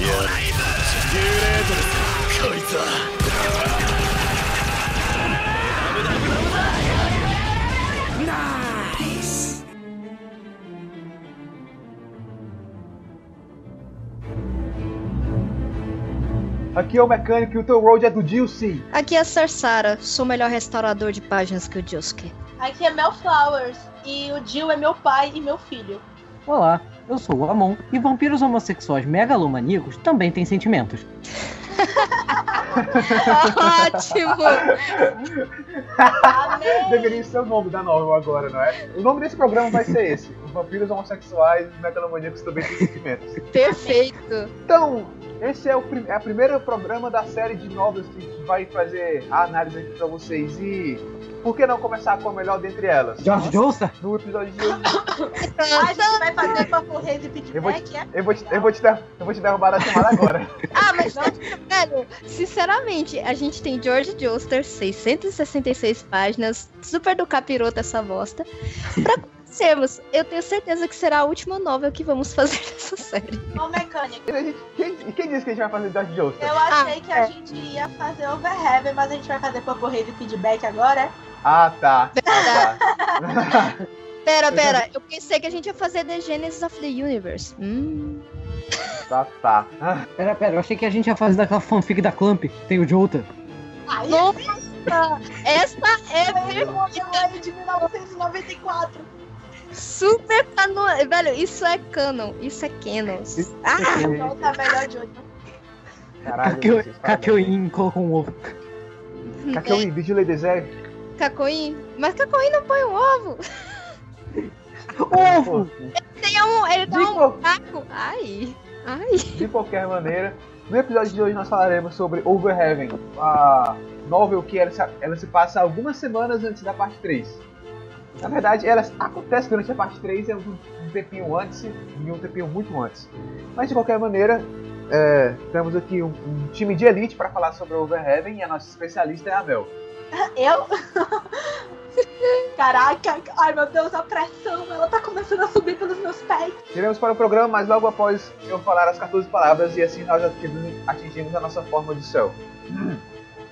デュレートですこいつは Aqui é o mecânico e o teu road é do Dilce. Aqui é a Sarsara, sou o melhor restaurador de páginas que o Josuke. Aqui é Mel Flowers e o Jill é meu pai e meu filho. Olá, eu sou o Amon e vampiros homossexuais megalomaníacos também têm sentimentos. Ótimo! Amém! Deveria ser o nome da novela agora, não é? O nome desse programa vai ser esse: Os Vampiros Homossexuais e Megalomaníacos também têm sentimentos. Perfeito! Então, esse é o, prim é o primeiro programa da série de novelas que a gente vai fazer a análise aqui pra vocês. E por que não começar com a melhor dentre elas? George Johnson? No episódio de hoje, A gente vai fazer papo rei de eu vou, feedback, é? eu, vou te, eu, vou te der- eu vou te derrubar da chamada agora. Ah, mas velho, sinceramente, a gente tem George Joster, 666 páginas, super do capiroto essa bosta. Pra conhecermos, eu tenho certeza que será a última novel que vamos fazer dessa série. Ô, mecânico. E a gente- quem, quem disse que a gente vai fazer George Joestar? Eu achei que é. a gente ia fazer Overheaven, mas a gente vai fazer papo rei de feedback agora, é? Ah, tá. Ah, tá. Pera, pera, eu pensei que a gente ia fazer The Genesis of the Universe. Hum. tá, tá. Ah, Pera, pera, eu achei que a gente ia fazer daquela fanfic da Clamp, tem o Jota. Aí, Nossa! Essa é aí de 1994. Super canon. Velho, isso é canon. Isso é canon. Ah! Então tá melhor de hoje. Caralho. Kakyoin colocou um ovo. Kakyoin, Vigilei Deserto. Cacoim? Mas Cacoim não põe um ovo. Ovo! Tem um, ele De, um qual- buraco. Ai. Ai. de qualquer maneira, no episódio de hoje nós falaremos sobre Overheaven, a novel que ela se, ela se passa algumas semanas antes da parte 3. Na verdade, ela acontece durante a parte 3 é um, um tempinho antes e um tempinho muito antes. Mas de qualquer maneira, é, temos aqui um, um time de elite para falar sobre Overheaven e a nossa especialista é a Mel. Eu? Caraca, ai meu Deus, a pressão, ela tá começando a subir pelos meus pés. Iremos para o programa, mas logo após eu falar as 14 palavras e assim nós atingimos, a nossa forma de céu.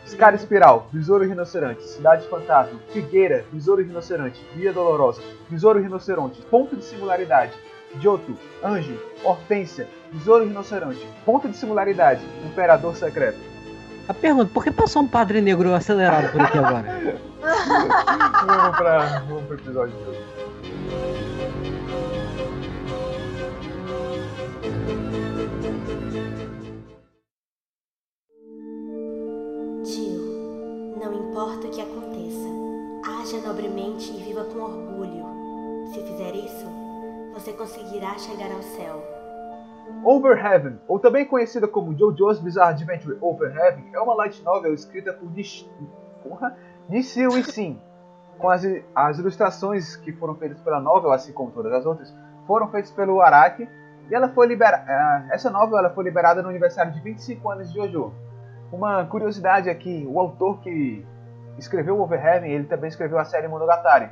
Escara Espiral, Besouro Rinoceronte, Cidade Fantasma, Figueira, Besouro Rinoceronte, Via Dolorosa, Besouro Rinoceronte, Ponto de Singularidade, Joto, Anjo, Hortência, Besouro Rinoceronte, Ponto de Singularidade, Imperador Secreto. A pergunta, por que passou um padre negro acelerado por aqui agora? vamos para vamos pro episódio de hoje. Jill, não importa o que aconteça, haja nobremente e viva com orgulho. Se fizer isso, você conseguirá chegar ao céu. Overheaven, ou também conhecida como JoJo's Bizarre Adventure Overheaven, é uma light novel escrita por Nish... Porra? Nishio Isin, com as, as ilustrações que foram feitas pela novel, assim como todas as outras, foram feitas pelo Araki, e ela foi liberada. Essa novel ela foi liberada no aniversário de 25 anos de JoJo. Uma curiosidade aqui, o autor que escreveu Overheaven, ele também escreveu a série Monogatari.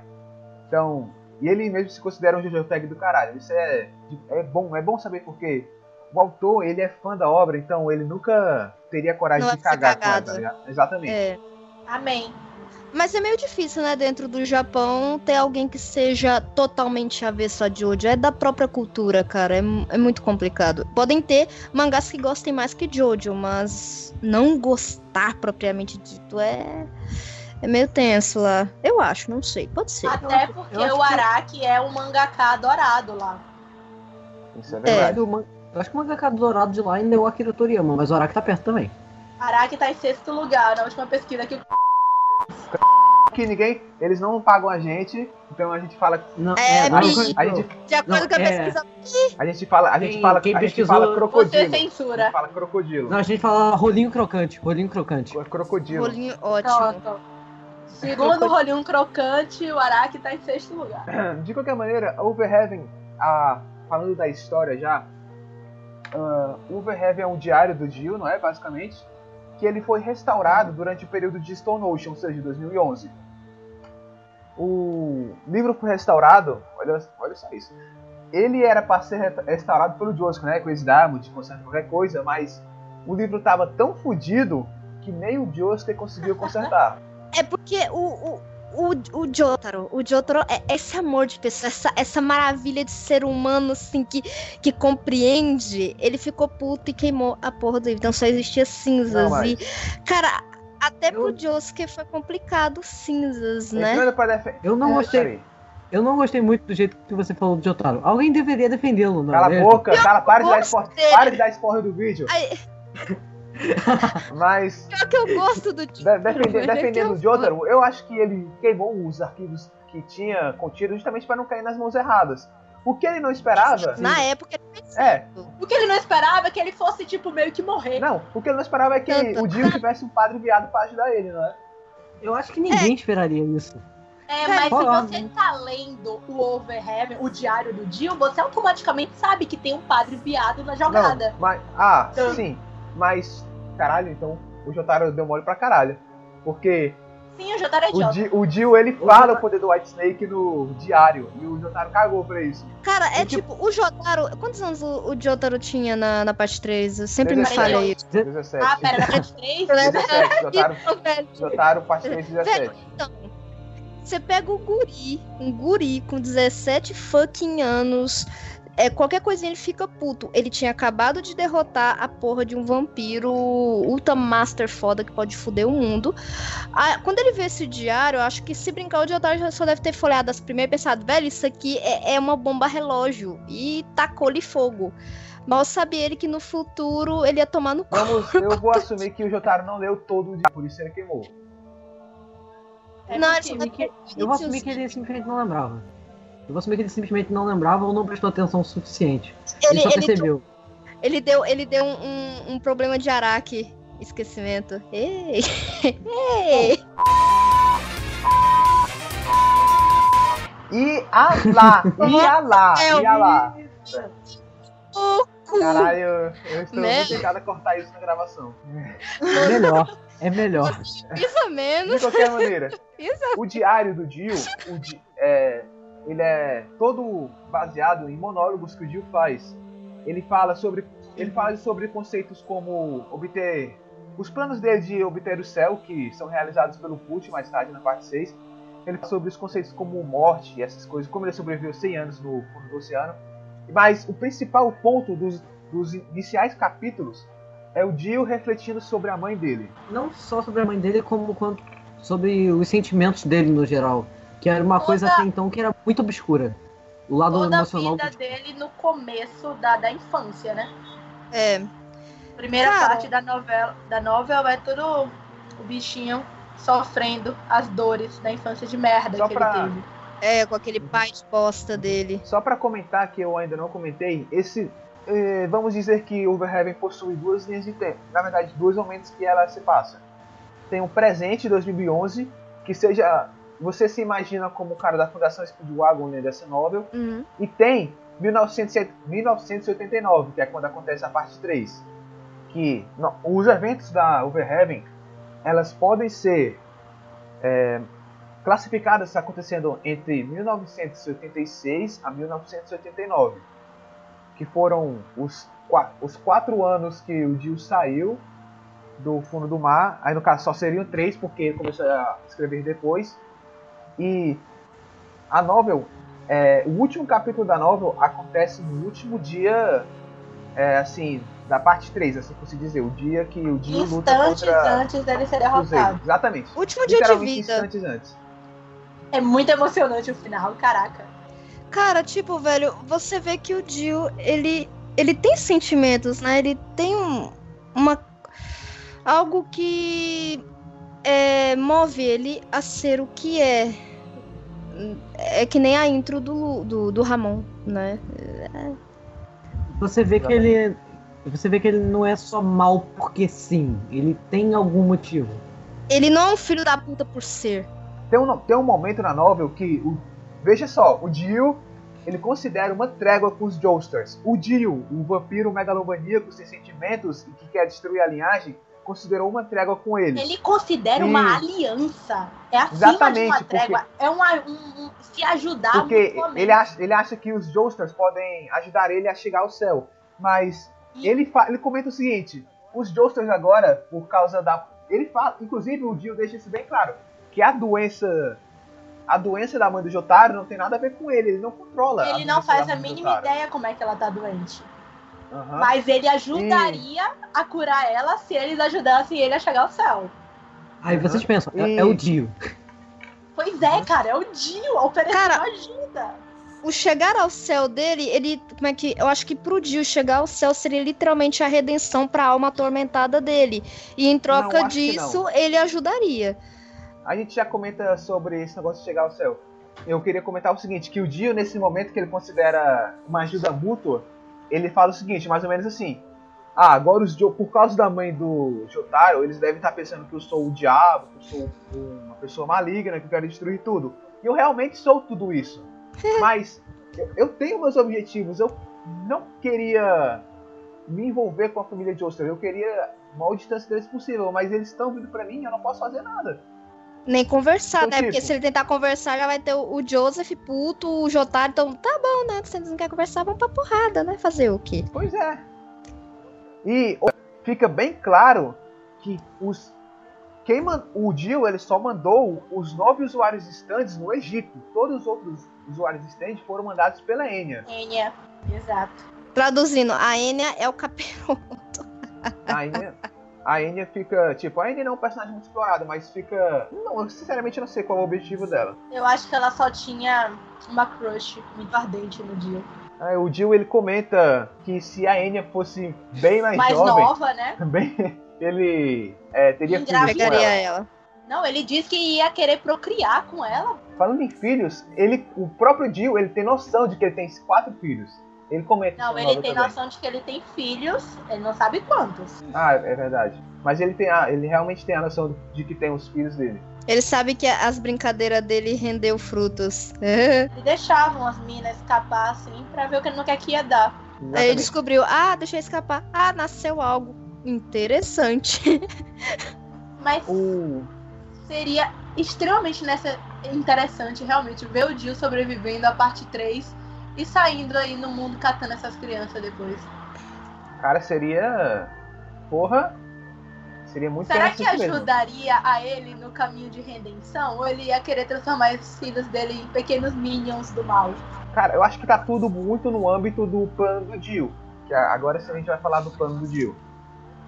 Então, e ele mesmo se considera um JoJo tag do caralho. Isso é, é bom, é bom saber porque o autor, ele é fã da obra, então ele nunca teria coragem Não de cagar com ela, ligado? Exatamente. É. Amém. Mas é meio difícil, né, dentro do Japão, ter alguém que seja totalmente avesso a Jojo. É da própria cultura, cara. É, é muito complicado. Podem ter mangás que gostem mais que Jojo, mas não gostar propriamente dito é. É meio tenso lá. Eu acho, não sei. Pode ser. Até porque o que- Araki é um mangaká adorado lá. Isso é verdade. Eu, eu acho que o mangaka dourado de lá ainda é o Akira Toriyama, mas o Araki tá perto também. Araki tá em sexto lugar na última pesquisa que Que ninguém, eles não pagam a gente, então a gente fala, Não, É, não, bicho. a gente, De acordo Não, com a é- pesquisa. a gente fala, a gente Quem- fala, quem a gente pesquisou- fala você crocodilo. A censura. gente fala crocodilo. não, a gente fala rolinho crocante, rolinho crocante. Crocodilo. Rolinho ótimo. Segundo o rolinho crocante, o Araki tá em sexto lugar. De qualquer maneira, Overheaven, falando da história já, ah, Overheaven é um diário do Jill, não é? Basicamente, que ele foi restaurado durante o período de Stone Ocean, ou seja, 2011. O livro foi restaurado, olha, olha só isso. ele era para ser re- restaurado pelo Josuke, né? Com esse Diamond, de consertar qualquer coisa, mas o livro tava tão fodido que nem o Josuke conseguiu consertar. É porque o, o, o, o Jotaro, o Jotaro é esse amor de pessoa, essa, essa maravilha de ser humano, assim, que, que compreende. Ele ficou puto e queimou a porra do livro. Então só existia cinzas. Não, mas- E, cara, até Eu- pro Josuke foi complicado cinzas, né? Eu não gostei. Eu não gostei muito do jeito que você falou do Jotaro. Alguém deveria defendê-lo, não Cala é a mesmo? boca, cala, para de dar dele. Para de dar spoiler do vídeo. Ai, Mas pior que eu gosto do Jotaro. defender- é que defendendo eu o Jotaro, eu acho que ele queimou os arquivos que tinha contido justamente para não cair nas mãos erradas. O que ele não esperava. Na época ele fez É, O que ele não esperava é que ele fosse, tipo, meio que morrer. não, o que ele não esperava é que Tanto. o Dio tivesse um padre viado pra ajudar ele, não é? Eu acho que ninguém esperaria isso. É, mas se você tá lendo o Overheaven, o diário do Jill, você automaticamente sabe que tem um padre viado na jogada. Não, mas. Ah, Então- sim. Mas. Caralho, então o Jotaro deu mole pra caralho. Porque Sim, o Jotaro é o, idiota. Di, o Dio ele fala o poder do White Snake no diário. E o Jotaro cagou pra isso. Cara, é tipo- tipo, o Jotaro. Quantos anos o, o Jotaro tinha na, na parte 3? Eu sempre me 17. falha isso. 17. Ah, pera, na parte 3? 17. Jotaro, velho, Jotaro parte 3, 17. Então, você pega o guri, um guri com 17 fucking anos. É, qualquer coisinha ele fica puto. Ele tinha acabado de derrotar a porra de um vampiro ultra master foda que pode foder o mundo. Ah, quando ele vê esse diário, eu acho que se brincar, o Jotaro já só deve ter folhado as primeiras e pensado, velho, isso aqui é, é uma bomba relógio. E tacou-lhe fogo. Mal sabia ele que no futuro ele ia tomar no cu. Vamos, eu vou assumir que o Jotaro não leu todo o diário, por isso ele queimou. É Não, possível. ele só deve ter Eu vou assumir que ele simplesmente não lembrava. Eu vou assumir que ele simplesmente não lembrava ou não prestou atenção o suficiente. Ele, Ele, só ele, percebeu. Ele deu, ele deu um, um- problema de araque. Esquecimento. Ei! Ei! E a lá, e a lá, É, e a lá. Caralho, eu, estou Né? muito tentado a cortar isso na gravação. É melhor. É melhor. Pisa menos. De qualquer maneira, Isso. o diário do Dio, o Di- é, ele é todo baseado em monólogos que o Dio faz. Ele fala sobre, ele fala sobre conceitos como obter os planos dele de obter o céu, que são realizados pelo Put mais tarde na parte 6. Ele fala sobre os conceitos como morte e essas coisas, como ele sobreviveu 100 anos no fundo do oceano. Mas o principal ponto dos, dos iniciais capítulos é o Dio refletindo sobre a mãe dele. Não só sobre a mãe dele, como sobre os sentimentos dele no geral. Que era uma Toda- coisa até então que era muito obscura. O lado Toda a emocional. vida dele no começo da, da infância, né? É. Primeira Cara. parte da novela, da novela é tudo o bichinho sofrendo as dores da infância de merda Só que pra- ele teve. É, com aquele pai de bosta dele. Só para comentar que eu ainda não comentei, esse eh, vamos dizer que Overheaven possui duas linhas de tempo. Na verdade, dois momentos que ela se passa. Tem o presente 2011, que seja você se imagina como o cara da Fundação Speedwagon né, dessa novel, Uhum. e tem 1900 1989, que é quando acontece a parte 3. Que não, os eventos da Overheaven, elas podem ser é, classificadas acontecendo entre 1986 a 1989. Que foram os, os quatro anos que o Dio saiu do fundo do mar. Aí no caso só seriam três, porque ele começou a escrever depois. E a novel é, o último capítulo da novel acontece no último dia, é, assim, da parte 3, assim por se dizer, o dia que o Dio luta Instantes contra antes dele ser derrotado. Exatamente. Último dia de vida. instantes antes. É muito emocionante o final, caraca. Cara, tipo, velho, você vê que o Dio, ele, ele tem sentimentos, né? Ele tem um, uma. algo que é, move ele a ser o que é. É que nem a intro do, do, do Ramon, né? Você vê que ele. Você vê que ele não é só mal porque sim. Ele tem algum motivo. Ele não é um filho da puta por ser. Tem um, tem um momento na novel que, o, veja só, o Dio ele considera uma trégua com os Joesters. O Dio, o vampiro megalomaníaco sem sentimentos e que quer destruir a linhagem, considerou uma trégua com eles. Ele considera E- uma aliança. É acima de Exatamente, uma porque- trégua. É uma, um, um- se ajudar Porque mutuamente. ele acha, ele acha que os Joestars podem ajudar ele a chegar ao céu. Mas E- ele, fa- ele comenta o seguinte: os Joestars agora, por causa da. Ele fala, inclusive o Dio deixa isso bem claro: que a doença. A doença da mãe do Jotaro não tem nada a ver com ele, ele não controla. Ele não faz a mínima ideia como é que ela tá doente. Aham. Mas ele ajudaria a curar ela se eles ajudassem ele a chegar ao céu. Aí vocês pensam, é, E- é o Dio. Pois é, cara, é o Dio oferecendo Cara, ajuda. O chegar ao céu dele, ele. Como é que. Eu acho que pro Dio chegar ao céu seria literalmente a redenção pra alma atormentada dele. E em troca Não, disso, ele ajudaria. A gente já comenta sobre esse negócio de chegar ao céu. Eu queria comentar o seguinte, que o Dio, nesse momento que ele considera uma ajuda mútua, ele fala o seguinte, mais ou menos assim. Ah, agora os por causa da mãe do Jotaro, eles devem estar pensando que eu sou o diabo, que eu sou uma pessoa maligna, que eu quero destruir tudo. E eu realmente sou tudo isso. Mas eu, eu tenho meus objetivos, eu não queria me envolver com a família Joestar, eu queria maior distância deles possível, mas eles estão vindo pra mim e eu não posso fazer nada. Nem conversar, Então, né? Porque tipo- se ele tentar conversar, já vai ter o, Joseph puto, o Jotaro. Então, tá bom, né? Se eles não querem conversar, vamos pra porrada, né? Fazer o quê? Pois é. E fica bem claro que os quem man- o Dio ele só mandou os nove usuários stands no Egito. Todos os outros usuários stands foram mandados pela Enya. Enya, exato. Traduzindo, a Enya é o capiroto. A Enya, a Enya fica tipo, a Enya não é um personagem muito explorado, mas fica, não, eu sinceramente não sei qual é o objetivo dela. Eu acho que ela só tinha uma crush muito ardente no Dio. Aí o Dio ele comenta que se a Enya fosse bem mais, Mais jovem, nova, né? também ele é, teria filhos com ela. Pegaria ela. Não, ele disse que ia querer procriar com ela. Falando em filhos, ele, o próprio Dio, ele tem noção de que ele tem quatro filhos. Ele comenta Não, ele tem também. noção de que ele tem filhos, ele não sabe quantos. Ah, é verdade. Mas ele tem a, ele realmente tem a noção de que tem os filhos dele. Ele sabe que as brincadeiras dele rendeu frutos. Ele deixava as minas escapar assim pra ver o que ele não quer que ia dar. Aí ele Exatamente. descobriu, ah, deixa eu escapar. Ah, nasceu algo interessante. Mas O, seria extremamente nessa... interessante realmente ver o Jill sobrevivendo a parte 3 e saindo aí no mundo catando essas crianças depois. cara seria. Porra. Seria muito Será que interessante mesmo. ajudaria a ele no caminho de redenção? Ou ele ia querer transformar os filhos dele em pequenos minions do mal? Cara, eu acho que tá tudo muito no âmbito do plano do Dio. Que agora sim a gente vai falar do plano do Dio.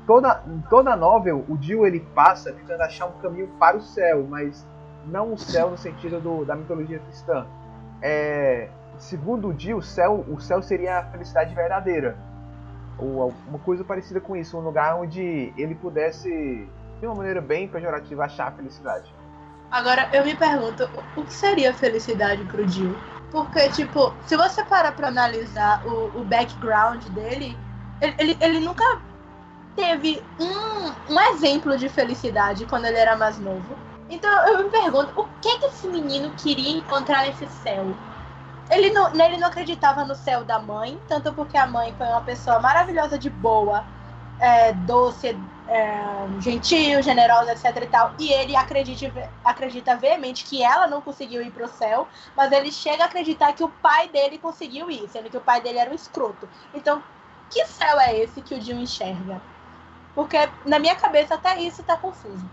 Toda, toda novel, o Dio ele passa tentando achar um caminho para o céu, mas não o céu no sentido do- da mitologia cristã. É, segundo o Dio, o céu, o céu seria a felicidade verdadeira. Ou uma coisa parecida com isso, um lugar onde ele pudesse, de uma maneira bem pejorativa, achar a felicidade. Agora, eu me pergunto, o que seria felicidade pro Jill? Porque, tipo, se você parar pra analisar o, o background dele, ele, ele, ele nunca teve um, um exemplo de felicidade quando ele era mais novo. Então, eu me pergunto, o que que esse menino queria encontrar nesse céu? Ele não, ele não acreditava no céu da mãe, tanto porque a mãe foi uma pessoa maravilhosa de boa, é, doce, é, gentil, generosa, etc e tal. E ele acredita, acredita veemente que ela não conseguiu ir pro céu, mas ele chega a acreditar que o pai dele conseguiu ir, sendo que o pai dele era um escroto. Então, que céu é esse que o Jill enxerga? Porque na minha cabeça até isso tá confuso.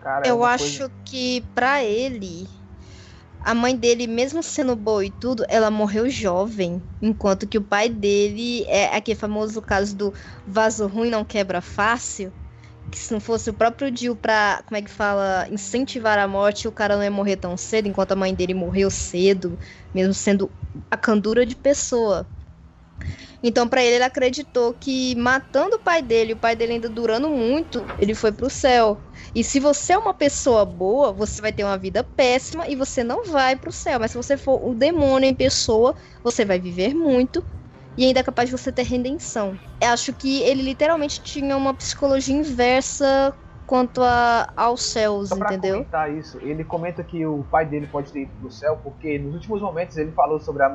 Cara, é Eu acho coisa- que pra ele, a mãe dele, mesmo sendo boa e tudo, ela morreu jovem. Enquanto que o pai dele é aquele famoso caso do vaso ruim não quebra fácil. Que se não fosse o próprio Dio pra, como é que fala, incentivar a morte, o cara não ia morrer tão cedo, enquanto a mãe dele morreu cedo, mesmo sendo a candura de pessoa. Então, pra ele, ele acreditou que matando o pai dele, o pai dele ainda durando muito, ele foi pro céu. E se você é uma pessoa boa, você vai ter uma vida péssima e você não vai pro céu. Mas se você for o demônio em pessoa, você vai viver muito e ainda é capaz de você ter redenção. Eu acho que ele literalmente tinha uma psicologia inversa quanto a, aos céus, Só pra entendeu? comentar isso, ele comenta que o pai dele pode ter ido pro céu porque nos últimos momentos ele falou sobre a,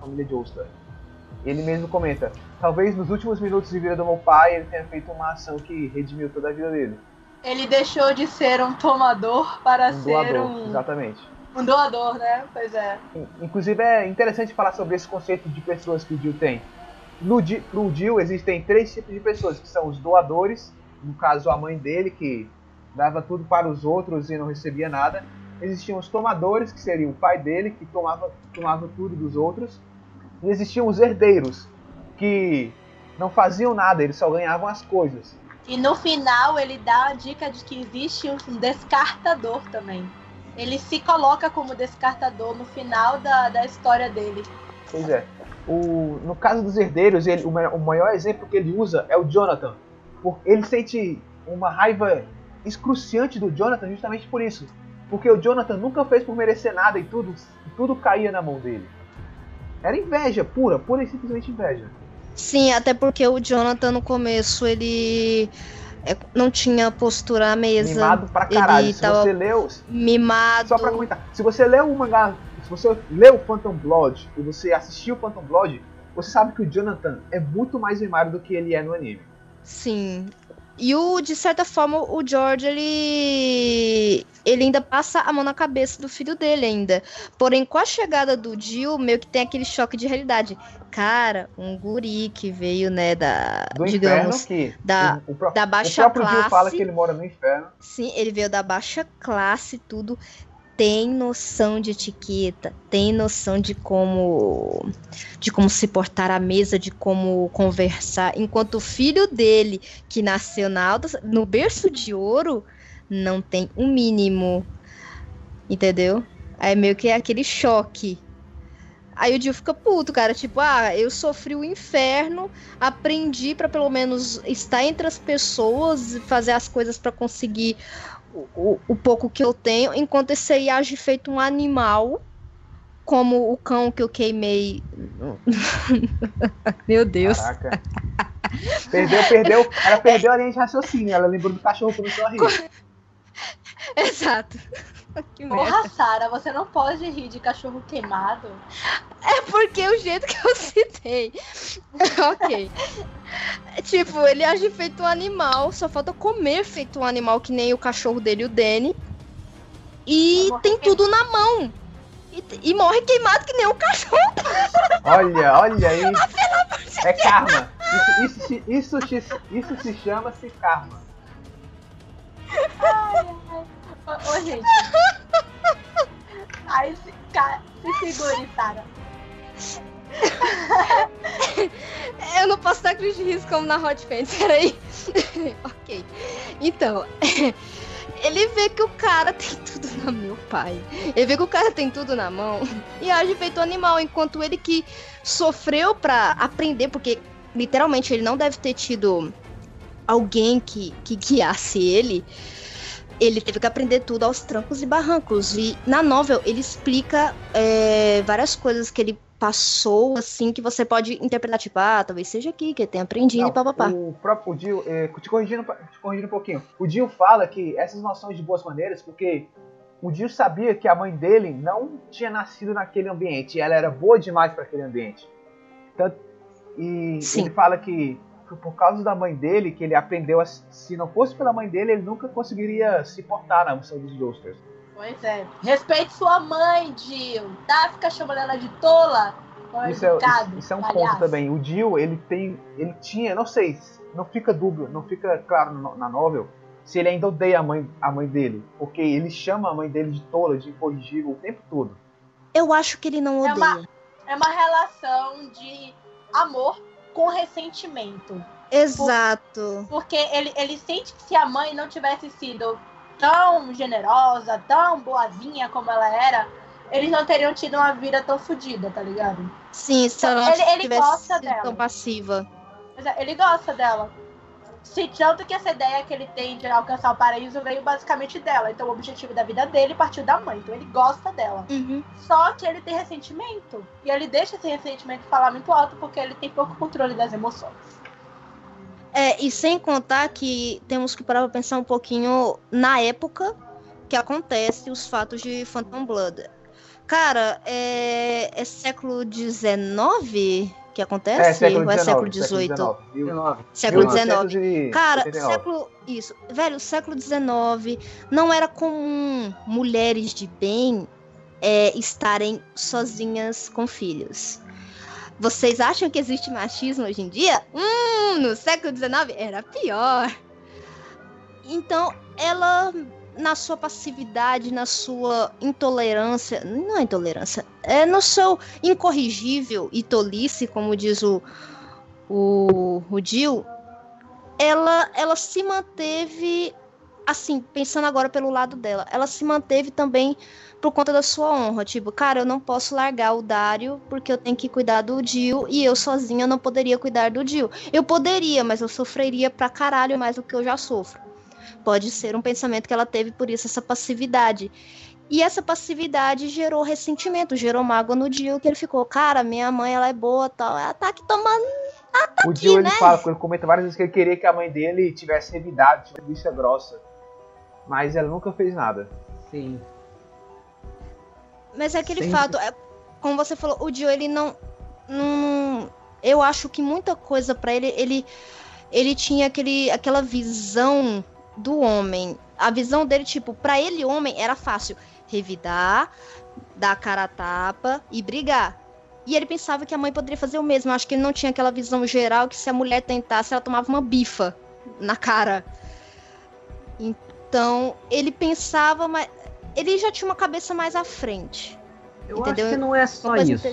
família de Ulster. ele mesmo comenta: talvez nos últimos minutos de vida do meu pai ele tenha feito uma ação que redimiu toda a vida dele. Ele deixou de ser um tomador para Um ser doador, um, exatamente. um doador, né? Pois é. Inclusive é interessante falar sobre esse conceito de pessoas que o Dio tem. No pro Dio existem três tipos de pessoas, que são os doadores, no caso a mãe dele, que dava tudo para os outros e não recebia nada. Existiam os tomadores, que seria o pai dele, que tomava, tomava tudo dos outros. E existiam os herdeiros, que não faziam nada, eles só ganhavam as coisas. E no final ele dá a dica de que existe um descartador também. Ele se coloca como descartador no final da, da história dele. Pois é. O, no caso dos herdeiros, ele, o, o maior exemplo que ele usa é o Jonathan. Por, ele sente uma raiva excruciante do Jonathan justamente por isso. Porque o Jonathan nunca fez por merecer nada e tudo, tudo caía na mão dele. Era inveja pura, pura e simplesmente inveja. Sim, até porque o Jonathan no começo ele é, não tinha postura à mesa. Mimado pra caralho. Ele Se você leu. mimado. Só pra comentar. Se você leu o mangá. Se você leu Phantom Blood e você assistiu Phantom Blood, você sabe que o Jonathan é muito mais mimado do que ele é no anime. Sim. E o, de certa forma, o George, ele. Ele ainda passa a mão na cabeça do filho dele ainda. Porém, com a chegada do Jill, meio que tem aquele choque de realidade. Cara, um guri que veio, né, da. Do digamos, da- o, o da o baixa próprio Dio classe. fala que ele mora no inferno. Sim, ele veio da baixa classe, tudo. Tem noção de etiqueta, tem noção de como de como se portar à mesa, de como conversar, enquanto o filho dele, que nasceu na alta, no berço de ouro, não tem um mínimo. Entendeu? Aí meio que é aquele choque. Aí o Dio fica puto, cara, tipo, ah, eu sofri o inferno, aprendi pra pelo menos estar entre as pessoas, fazer as coisas pra conseguir o, o, pouco que eu tenho, enquanto esse aí age feito um animal, como o cão que eu queimei. Meu Deus. Caraca. Perdeu, perdeu. Ela perdeu a linha de raciocínio. Ela lembrou do cachorro começou a rir. Exato. que. Porra, Sara, você não pode rir de cachorro queimado. É porque o jeito que eu citei. ok. Tipo, ele age feito um animal, só falta comer feito um animal que nem o cachorro dele, o Danny. E tem tudo na mão. E, e morre queimado que nem o cachorro. Olha, olha aí. É karma. Isso, isso, se- isso, se- isso se chama-se karma. Ô, ô, gente. Aí se, se segure, Sara. Eu não posso dar crise de risco como na Hot Fence, peraí. ok. Então, ele vê que o cara tem tudo na meu pai. Ele vê que o cara tem tudo na mão e age feito animal, enquanto ele que sofreu pra aprender, porque literalmente ele não deve ter tido alguém que, que guiasse ele. Ele teve que aprender tudo aos trancos e barrancos. E na novel ele explica é, várias coisas que ele passou, assim, que você pode interpretar, tipo, ah, talvez seja aqui que ele tenha aprendido Não, e papapá. o próprio Dio, é, te, corrigindo, te corrigindo um pouquinho. O Dio fala que essas noções de boas maneiras, porque o Dio sabia que a mãe dele não tinha nascido naquele ambiente. E ela era boa demais para aquele ambiente. Tanto, e Sim. ele fala que por causa da mãe dele que ele aprendeu a. Se não fosse pela mãe dele, ele nunca conseguiria se portar na missão dos Joesters. Pois é. Respeite sua mãe, Jill. Tá? Fica chamando ela de tola. Isso é, isso, isso é um palhaço. ponto também. O Dio, ele tem. Ele tinha, não sei, não fica dúbio, não fica claro no- na novel se ele ainda odeia a mãe, a mãe dele. Porque ele chama a mãe dele de tola, de incorrigível o tempo todo. Eu acho que ele não É odeia. uma- É uma relação de amor com ressentimento. Exato. Porque ele, ele sente que se a mãe não tivesse sido tão generosa, tão boazinha como ela era, eles não teriam tido uma vida tão fodida, tá ligado? Sim, se ela não Ele- ele tivesse gosta sido dela. tão passiva. É, ele gosta dela. Se tanto que essa ideia que ele tem de alcançar o paraíso veio basicamente dela. Então o objetivo da vida dele partiu da mãe. Então ele gosta dela. Uhum. Só que ele tem ressentimento. E ele deixa esse ressentimento falar muito alto porque ele tem pouco controle das emoções. É, e sem contar que temos que parar pra pensar um pouquinho na época que acontece os fatos de Phantom Blood. Cara, é, é século XIX? Que acontece? É, século ou é século XVIII? século XIX, viu? 19. Século 1889. XIX. Cara, século. Isso. Velho, século XIX não era comum mulheres de bem é, estarem sozinhas com filhos. Vocês acham que existe machismo hoje em dia? Hum, no século XIX era pior. Então, ela, na sua passividade, na sua intolerância, não é intolerância, é no seu incorrigível e tolice, como diz o, o, o Jill, ela, ela se manteve, assim, pensando agora pelo lado dela, ela se manteve também por conta da sua honra. Tipo, cara, eu não posso largar o Dario porque eu tenho que cuidar do Jill e eu sozinha não poderia cuidar do Jill. Eu poderia, mas eu sofreria pra caralho mais do que eu já sofro. Pode ser um pensamento que ela teve, por isso essa passividade. E essa passividade gerou ressentimento, gerou mágoa no Jill, que ele ficou, cara, minha mãe ela é boa tal. Ela tá aqui tomando. O Dio ele né? fala, ele comenta várias vezes que ele queria que a mãe dele tivesse revidado, tivesse vista grossa. Mas ela nunca fez nada. Sim. Mas é aquele Sempre. fato, é, como você falou, o Dio, ele não, não. Eu acho que muita coisa pra ele, ele, ele tinha aquele, aquela visão do homem. A visão dele, tipo, pra ele, homem, era fácil revidar, dar a cara a tapa e brigar. E ele pensava que a mãe poderia fazer o mesmo. Eu acho que ele não tinha aquela visão geral que se a mulher tentasse, ela tomava uma bifa na cara. Então, ele pensava, mas ele já tinha uma cabeça mais à frente. Eu Entendeu? acho que não é só isso.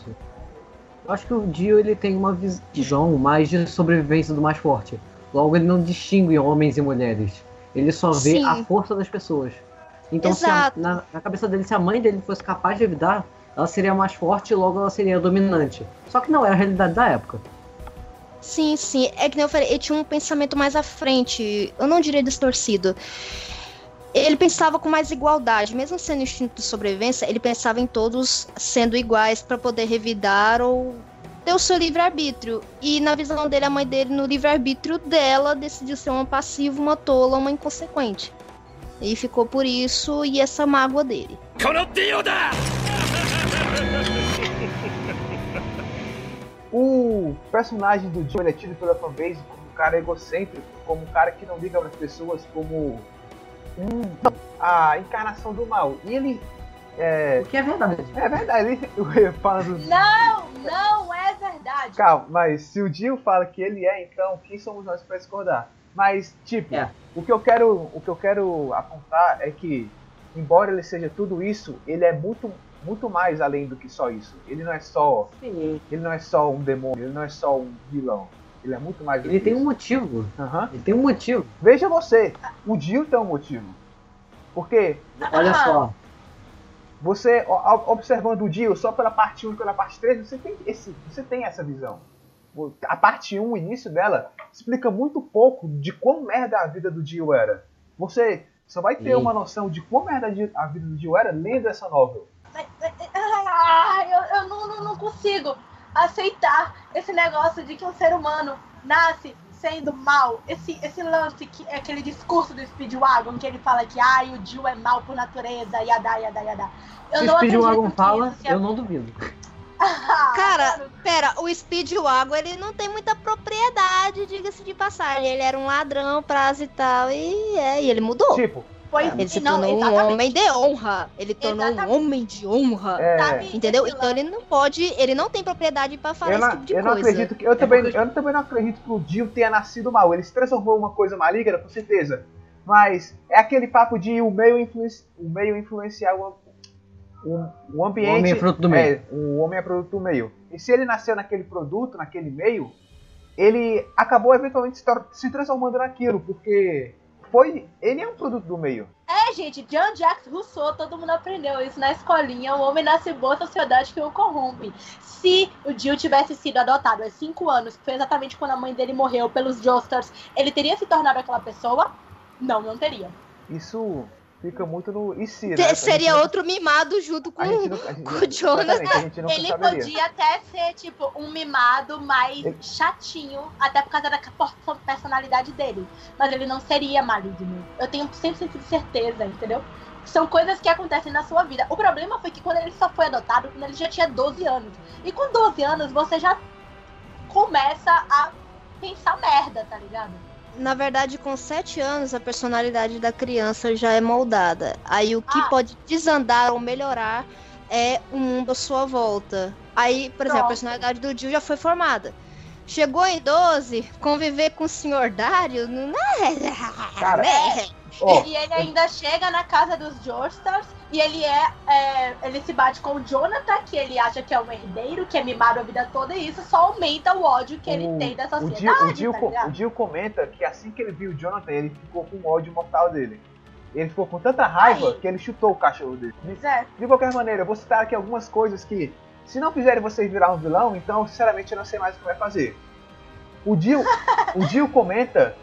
Eu acho que o Dio ele tem uma visão mais de sobrevivência do mais forte. Logo, ele não distingue homens e mulheres. Ele só vê Sim. a força das pessoas. Então, se a- na, na cabeça dele, se a mãe dele fosse capaz de evitar, ela seria mais forte e logo ela seria dominante. Só que não era a realidade da época. Sim, sim. É que nem eu falei, ele tinha um pensamento mais à frente. Eu não diria distorcido. Ele pensava com mais igualdade, mesmo sendo instinto de sobrevivência, ele pensava em todos sendo iguais para poder revidar ou deu seu livre-arbítrio. E na visão dele, a mãe dele, no livre-arbítrio dela, decidiu ser uma passiva, uma tola, uma inconsequente. E ficou por isso e essa mágoa dele. o personagem do Joe é tido pela fanbase como um cara egocêntrico, como um cara que não liga para as pessoas, como um, a encarnação do mal. E ele é, O que é verdade. é verdade, ele falando. Não, não é verdade. Calma, mas se o Dio fala que ele é, então quem somos nós para discordar? Mas, tipo, É. o, que eu quero, o que eu quero apontar é que, embora ele seja tudo isso, ele é muito, muito mais além do que só isso. Ele não é só, Sim. ele não é só um demônio, ele não é só um vilão. Ele é muito mais do Ele que tem um isso. motivo. Aham. Ele tem um motivo. Veja você, o Dio tem um motivo. Porque Olha só. Você, observando o Dio só pela parte 1 e pela parte 3, você tem, esse, você tem essa visão. A parte 1, o início dela, explica muito pouco de quão merda a vida do Dio era. Você só vai ter Sim. uma noção de quão merda a vida do Dio era lendo essa novel. Ah, eu, eu não, não, não consigo aceitar esse negócio de que um ser humano nasce sendo mal. Esse, esse lance, que é aquele discurso do Speedwagon, que ele fala que ai, o Jill é mal por natureza, yada, yada, yada. Eu Se não o Speedwagon fala, eu não duvido. Ah, Cara, pera, o Speedwagon, ele não tem muita propriedade, diga-se de passagem. Ele era um ladrão, prazo e tal, e é, e ele mudou. Tipo, pois Ele se não, tornou um exatamente. homem de honra. Ele tornou Exatamente. um homem de honra. é, Sabe Entendeu? Então ele não pode, ele não tem propriedade pra falar eu, esse não, tipo de eu não coisa. acredito que. Eu, também, porque- eu também não acredito que o Dio tenha nascido mal. Ele se transformou em uma coisa maligna, com certeza. Mas é aquele papo de o meio, influenci, o meio influenciar o, o, o ambiente. O homem é fruto do meio. É, o homem é produto do meio. E se ele nasceu naquele produto, naquele meio, ele acabou eventualmente se transformando naquilo, porque foi. Ele é um produto do meio. É, gente, Jean Jacques Rousseau, todo mundo aprendeu isso na escolinha. O homem nasce boa sociedade que o corrompe. Se o Jill tivesse sido adotado há cinco anos, que foi exatamente quando a mãe dele morreu pelos Josters, ele teria se tornado aquela pessoa? Não, não teria. Isso fica muito no. E se, né? Gente Seria outro mimado junto com A gente nunca- a gente- com o Jonas. Ele saberia. podia até ser, tipo, um mimado mais Ele- chatinho, até por causa da personalidade dele. Mas ele não seria maligno. Eu tenho 100% de certeza, entendeu? São coisas que acontecem na sua vida. O problema foi que quando ele só foi adotado, quando ele já tinha 12 anos. E com 12 anos, você já começa a pensar merda, tá ligado? Na verdade, com 7 anos, a personalidade da criança já é moldada. Aí o que Ah. pode desandar ou melhorar é o mundo à sua volta. Aí, por exemplo, a personalidade do Jill já foi formada. Chegou em 12, conviver com o Sr. Dario, não é. Cara, né? Ó, E ele ainda chega na casa dos Joestars e ele é, é, Ele se bate com o Jonathan, que ele acha que é um herdeiro, que é mimado a vida toda, e isso só aumenta o ódio que ele o- tem da sociedade. o, Jill, tá o Jill comenta que assim que ele viu o Jonathan, ele ficou com ódio mortal dele. Ele ficou com tanta raiva Aí. que ele chutou o cachorro dele. É. De qualquer maneira, eu vou citar aqui algumas coisas que, se não fizerem vocês virar um vilão, então, sinceramente, eu não sei mais o que vai fazer. O Jill, o Jill comenta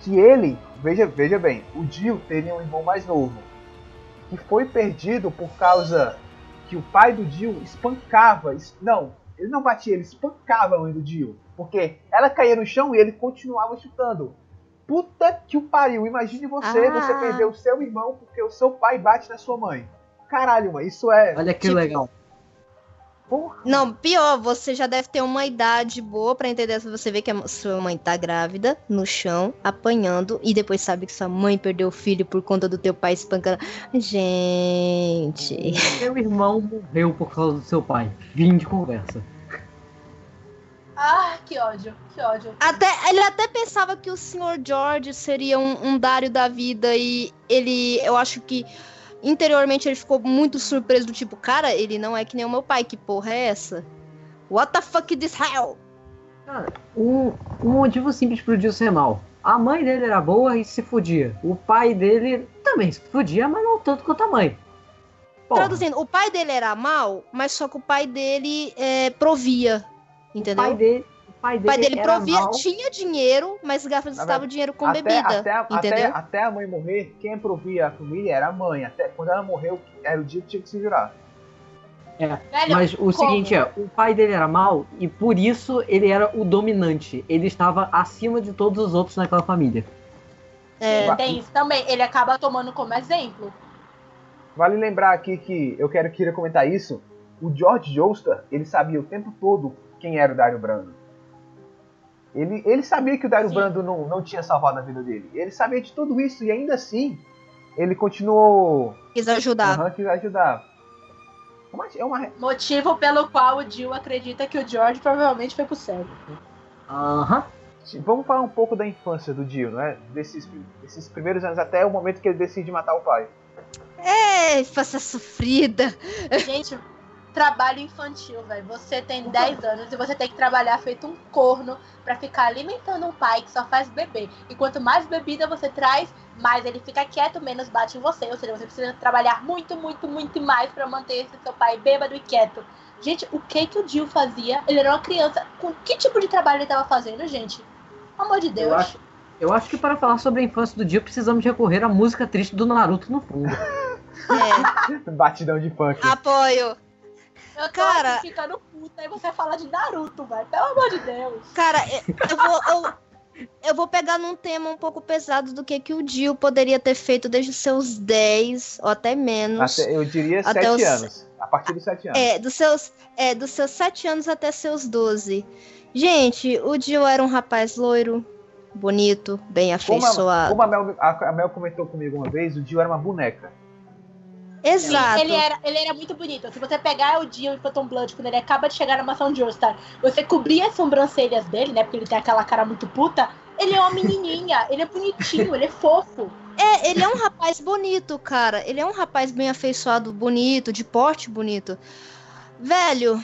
que ele, veja, veja bem, o Jill teria um irmão mais novo, que foi perdido por causa que o pai do Jill espancava, es- não, ele não batia, ele espancava a mãe do Jill, porque ela caía no chão e ele continuava chutando. Puta que o pariu, imagine você, Ah. você perder o seu irmão porque o seu pai bate na sua mãe. Caralho, mano, isso é. Olha que Tipo, legal. Porra. Não, pior, você já deve ter uma idade boa pra entender se você vê que a sua mãe tá grávida, no chão, apanhando, e depois sabe que sua mãe perdeu o filho por conta do teu pai espancando. Gente. Seu irmão morreu por causa do seu pai. Vim de conversa. Ah, que ódio, que ódio. Até, ele até pensava que o Sr. George seria um, um Dário da vida e ele, eu acho que interiormente ele ficou muito surpreso do tipo, cara, ele não é que nem o meu pai, que porra é essa? What the fuck is this hell? Cara, um, um motivo simples pro Jill ser mal. A mãe dele era boa e se fudia. O pai dele também se fudia, mas não tanto quanto a mãe. Porra, Traduzindo, o pai dele era mal, mas só que o pai dele é, provia, o entendeu? pai dele, o pai O dele, pai dele era provia, mal. tinha dinheiro, mas gastava o dinheiro com até, bebida, até, a- até, entendeu? até a mãe morrer, quem provia a família era a mãe. Até quando ela morreu, era o dia que tinha que se virar. Velho, Mas o como? seguinte é, o pai dele era mal e por isso ele era o dominante. Ele estava acima de todos os outros naquela família. É, Tem isso também. Ele acaba tomando como exemplo. Vale lembrar aqui que eu quero queria comentar isso. O George Joestar, ele sabia o tempo todo quem era o Dario Brando. Ele, ele sabia que o Dario Sim. Brando não, não tinha salvado a vida dele. Ele sabia de tudo isso e ainda assim ele continuou quis ajudar. aham, quis ajudar. É uma- É uma, Motivo pelo qual o Jill acredita que o George provavelmente foi pro céu. Aham. Vamos falar um pouco da infância do Dio, não é? Desses, desses primeiros anos até o momento que ele decide matar o pai. É, infância sofrida. Gente, trabalho infantil, velho. Você tem 10 anos e você tem que trabalhar feito um corno pra ficar alimentando um pai que só faz beber. E quanto mais bebida você traz, mais ele fica quieto, menos bate em você. Ou seja, você precisa trabalhar muito, muito, muito mais pra manter esse seu pai bêbado e quieto. Gente, o que que o Jill fazia? Ele era uma criança. Com que tipo de trabalho ele tava fazendo, gente? Pelo amor de Deus. Eu acho, eu acho que para falar sobre a infância do Jill precisamos recorrer à música triste do Naruto no fundo. É, Batidão de funk. apoio. Eu tô cara- ficando puta e você fala de Naruto, velho. Pelo amor de Deus. Cara, eu vou, eu, eu vou pegar num tema um pouco pesado do que, que o Jill poderia ter feito desde os seus 10 ou até menos. Até- eu diria Até 7 os- anos. A partir dos 7 anos. É, dos seus, é, dos seus 7 anos até seus 12. Gente, o Jill era um rapaz loiro, bonito, bem Como, a, afeiçoado. como a, Mel, a, a Mel comentou comigo uma vez, o Dio era uma boneca. Exato. Ele era, ele era muito bonito. Se você pegar o Dio e Phantom Blood quando ele acaba de chegar na mansão de Joestar, você cobrir as sobrancelhas dele, né? Porque ele tem aquela cara muito puta. Ele é uma menininha, ele é bonitinho, ele é fofo. É, ele é um rapaz bonito, cara. Ele é um rapaz bem afeiçoado, bonito, de porte bonito. Velho,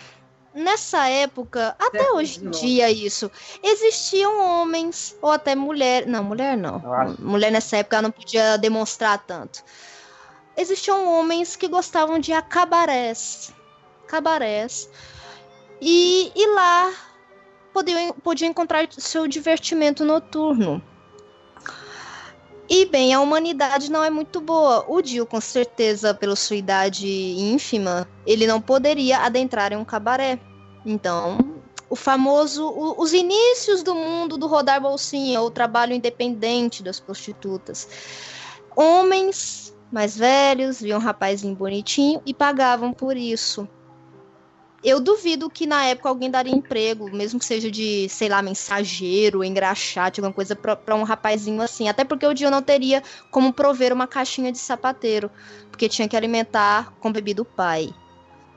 nessa época, até Século hoje em dia isso, existiam homens, ou até mulher. Não, mulher não. Mulher nessa época não podia demonstrar tanto. Existiam homens que gostavam de cabarés. Cabarés. E, e lá podiam, podiam encontrar seu divertimento noturno. E bem, a humanidade não é muito boa. O Dio, com certeza, pela sua idade ínfima, ele não poderia adentrar em um cabaré. Então, o famoso. o- os inícios do mundo do rodar bolsinha, o trabalho independente das prostitutas. Homens mais velhos viam um rapazinho bonitinho e pagavam por isso. eu duvido que na época alguém daria emprego, mesmo que seja de, sei lá, mensageiro, engraxate, alguma coisa pra, pra um rapazinho assim. Até porque o Dio não teria como prover uma caixinha de sapateiro, porque tinha que alimentar com bebida o pai.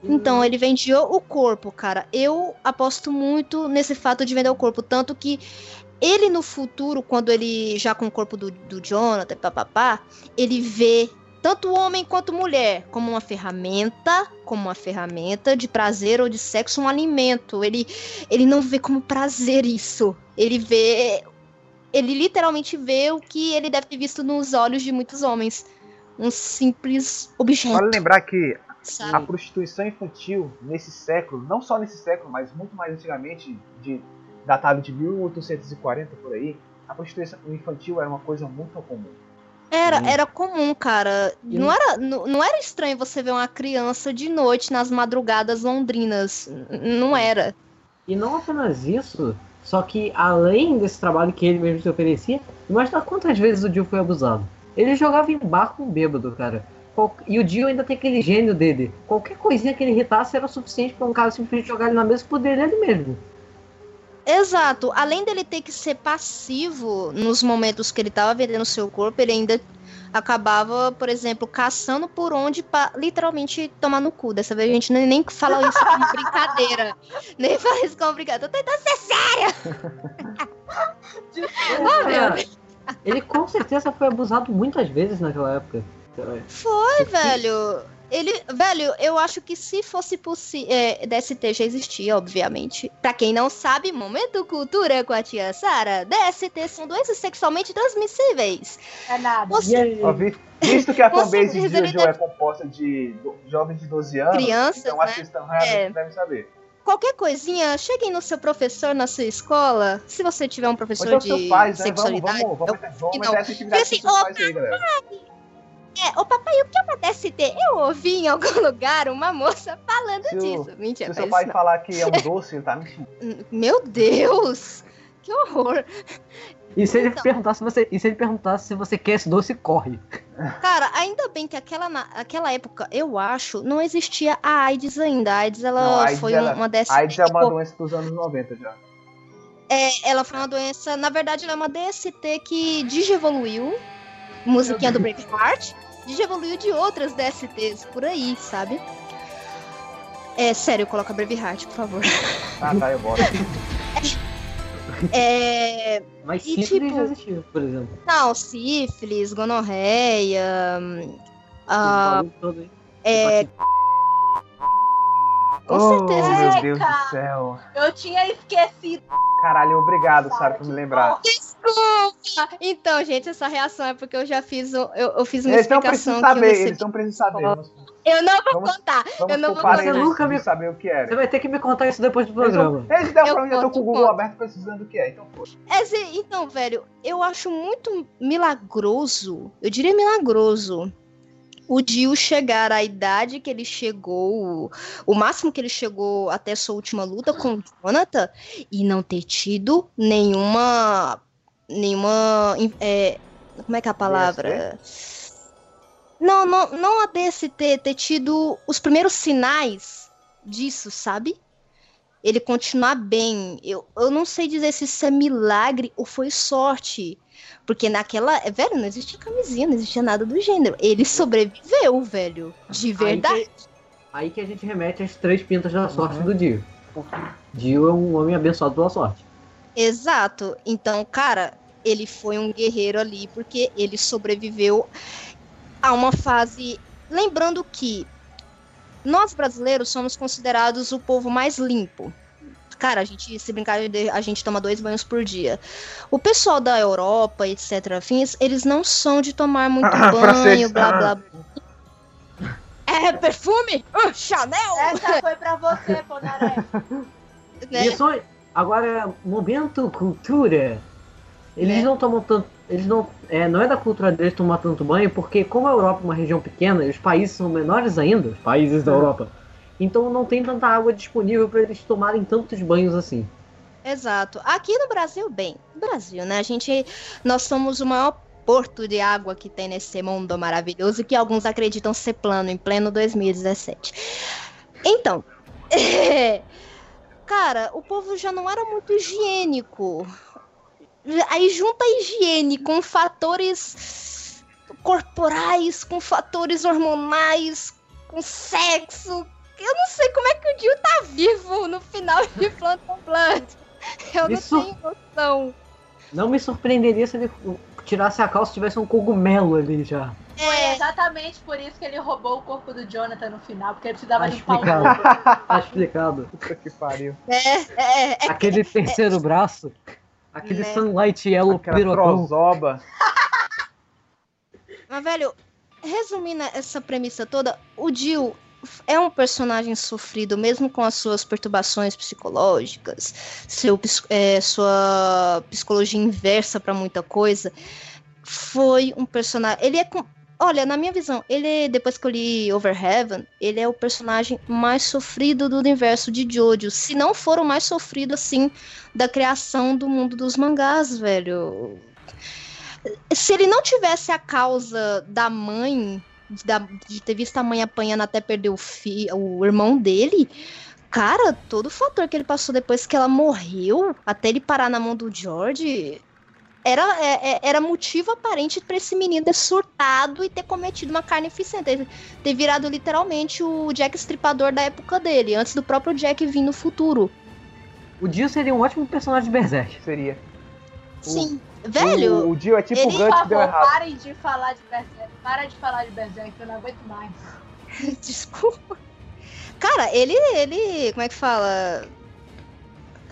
Então, ele vendia o corpo, cara. Eu aposto muito nesse fato de vender o corpo. Tanto que ele no futuro, quando ele já com o corpo do, do Jonathan, papapá, ele vê tanto homem quanto mulher como uma ferramenta, como uma ferramenta de prazer ou de sexo, um alimento. Ele, ele não vê como prazer isso. Ele vê. Ele literalmente vê o que ele deve ter visto nos olhos de muitos homens. Um simples objeto. Vale lembrar que sabe? a prostituição infantil nesse século, não só nesse século, mas muito mais antigamente, de, datado de 1840 por aí, a prostituição infantil era uma coisa muito comum. Era, Sim. era comum, cara. Não era, não, não era estranho você ver uma criança de noite nas madrugadas londrinas. Não era. E não apenas isso, só que além desse trabalho que ele mesmo se oferecia, imagina quantas vezes o Dio foi abusado. Ele jogava em bar com bêbado, cara. E o Dio ainda tem aquele gênio dele. Qualquer coisinha que ele irritasse era o suficiente pra um cara simplesmente jogar ele na mesa e poder ele mesmo. Exato. Além dele ter que ser passivo nos momentos que ele tava vendendo seu corpo, ele ainda acabava, por exemplo, caçando por onde pra literalmente tomar no cu. Dessa vez a gente nem, nem fala isso como brincadeira. Nem fala isso como brincadeira. Tô tentando ser séria. Meu. Ele com certeza foi abusado muitas vezes naquela época. Foi, velho. Ele, velho, eu acho que se fosse possível. É, DST já existia, obviamente. Pra quem não sabe, momento cultura com a tia Sara. DST são doenças sexualmente transmissíveis. É nada. Você- Ó, Visto que a fanbase de Jojo é composta de jovens de 12 anos, Crianças, então acho né? que eles estão realmente É. devem saber. Qualquer coisinha, cheguem no seu professor na sua escola. Se você tiver um professor então de pais, né? Vamos, sexualidade. vamos, vamos, eu- vamos não. meter essa atividade Assim, com seus É, ô papai, o que é uma DST? Eu ouvi em algum lugar uma moça falando Se o- disso. Se Mentira, o seu pai isso falar que é um doce, ele tá mentindo. não. Meu Deus! Que horror! e se ele Então. perguntasse se você, e se ele perguntasse se você quer esse doce, corre. Cara, ainda bem que aquela, aquela época, eu acho, não existia a AIDS ainda. A AIDS, ela Não, a AIDS, foi ela- uma DST. A AIDS é uma que- doença dos anos 90 já. é, ela foi uma doença, na verdade, ela é uma DST que digievoluiu. Musiquinha do Braveheart. Digievoluiu de outras DSTs por aí, sabe? É sério, coloca Braveheart, por favor. Ah, tá, eu boto. É. Mas E, sífilis tipo- já existiu, por exemplo. Não, sífilis, gonorreia. aí. é, com oh, certeza. meu Deus do céu. Eu tinha esquecido. Caralho, obrigado, Sara, por me lembrar. Desculpa! Então, gente, essa reação é porque eu já fiz, um- eu, eu fiz uma Eles não explicação precisam que eu saber, eles não precisam saber. Eu não vou Vamos- contar. vamos eu não vou contar. eles Você nunca me- saber o que Você era. vai ter que me contar isso depois do Eles, programa. eles deram Eu pra mim, eu tô com o Google conto. aberto precisando do que é, então pô. Esse- então, velho, eu acho muito milagroso, eu diria milagroso, o Dio chegar à idade que ele chegou, o máximo que ele chegou até sua última luta com o Jonathan, e não ter tido nenhuma. nenhuma. é, como é que é a palavra? Não, não, não a DST, ter tido os primeiros sinais disso, sabe? Ele continuar bem. Eu, eu não sei dizer se isso é milagre ou foi sorte. Porque naquela. Velho, não existia camisinha, não existia nada do gênero. Ele sobreviveu, velho. De verdade. Aí que, aí que a gente remete às três pintas da sorte do Dio. Dio é um homem abençoado pela sorte. Exato. Então, cara, ele foi um guerreiro ali porque ele sobreviveu a uma fase. Lembrando que nós brasileiros somos considerados o povo mais limpo. Cara, a gente, se brincar, a gente toma dois banhos por dia. O pessoal da Europa, etc., afins, eles não são de tomar muito Francês. banho, blá blá. blá. É perfume? Ah, Chanel! Essa foi pra você, Ponaré. Né? Isso, agora, momento cultura. Eles Né? não tomam tanto. Eles não. É, não é da cultura deles tomar tanto banho, porque como a Europa é uma região pequena e os países são menores ainda, os países da Europa, então não tem tanta água disponível para eles tomarem tantos banhos assim. Exato. Aqui no Brasil, bem, Brasil, né? A gente, nós somos o maior porto de água que tem nesse mundo maravilhoso que alguns acreditam ser plano em pleno 2017. Então. Cara, o povo já não era muito higiênico. Aí junta a higiene com fatores corporais, com fatores hormonais, com sexo. Eu não sei como é que o Jill tá vivo no final de Phantom Blood. Eu Isso- não tenho noção. Não me surpreenderia se ele tirasse a calça e tivesse um cogumelo ali já. Foi É, exatamente por isso que ele roubou o corpo do Jonathan no final, porque ele precisava Tá limpar o explicado. corpo. Tá explicado. Puta que pariu. é, é, é. Aquele terceiro braço, aquele Né? Sunlight Yellow Aquela pirocão. trozoba. Mas, velho, resumindo essa premissa toda, o Jill é um personagem sofrido, mesmo com as suas perturbações psicológicas, seu, é, sua psicologia inversa pra muita coisa. Foi um personagem. Ele é. com- Olha, na minha visão, ele, depois que eu li Over Heaven, ele é o personagem mais sofrido do universo de Jojo. Se não for o mais sofrido, assim, da criação do mundo dos mangás, velho se ele não tivesse a causa da mãe, de ter visto a mãe apanhando até perder o, fi, o irmão dele, cara, todo o fator que ele passou depois que ela morreu, até ele parar na mão do George, era, é- é- era motivo aparente pra esse menino ter surtado e ter cometido uma carnificina, ter, ter virado literalmente o Jack Estripador da época dele, antes do próprio Jack vir no futuro. O Dio seria um ótimo personagem de Berserk. Seria. Sim. Velho, O, o Dio é tipo o ele- Por Guts que deu favor, errado. parem de falar de Berserk. Para de falar de Berserk, eu não aguento mais. Desculpa. Cara, ele, ele, como é que fala?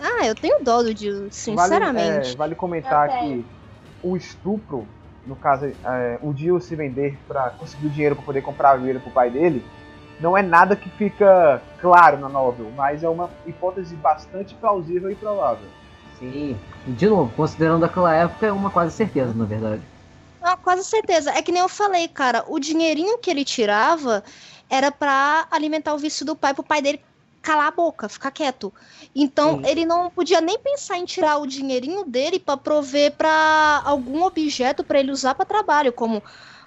Ah, eu tenho dó do Jill, Vale, sinceramente. é, vale comentar que o estupro, no caso, é, o Dio se vender pra conseguir o dinheiro pra poder comprar a vida pro pai dele, não é nada que fica claro na novel, mas é uma hipótese bastante plausível e provável. Sim. E de novo, considerando aquela época, é uma quase certeza, na verdade. Ah, quase certeza. É que nem eu falei, cara, o dinheirinho que ele tirava era pra alimentar o vício do pai, pro pai dele calar a boca, ficar quieto. Então, Sim. ele não podia nem pensar em tirar o dinheirinho dele pra prover pra algum objeto pra ele usar pra trabalho, como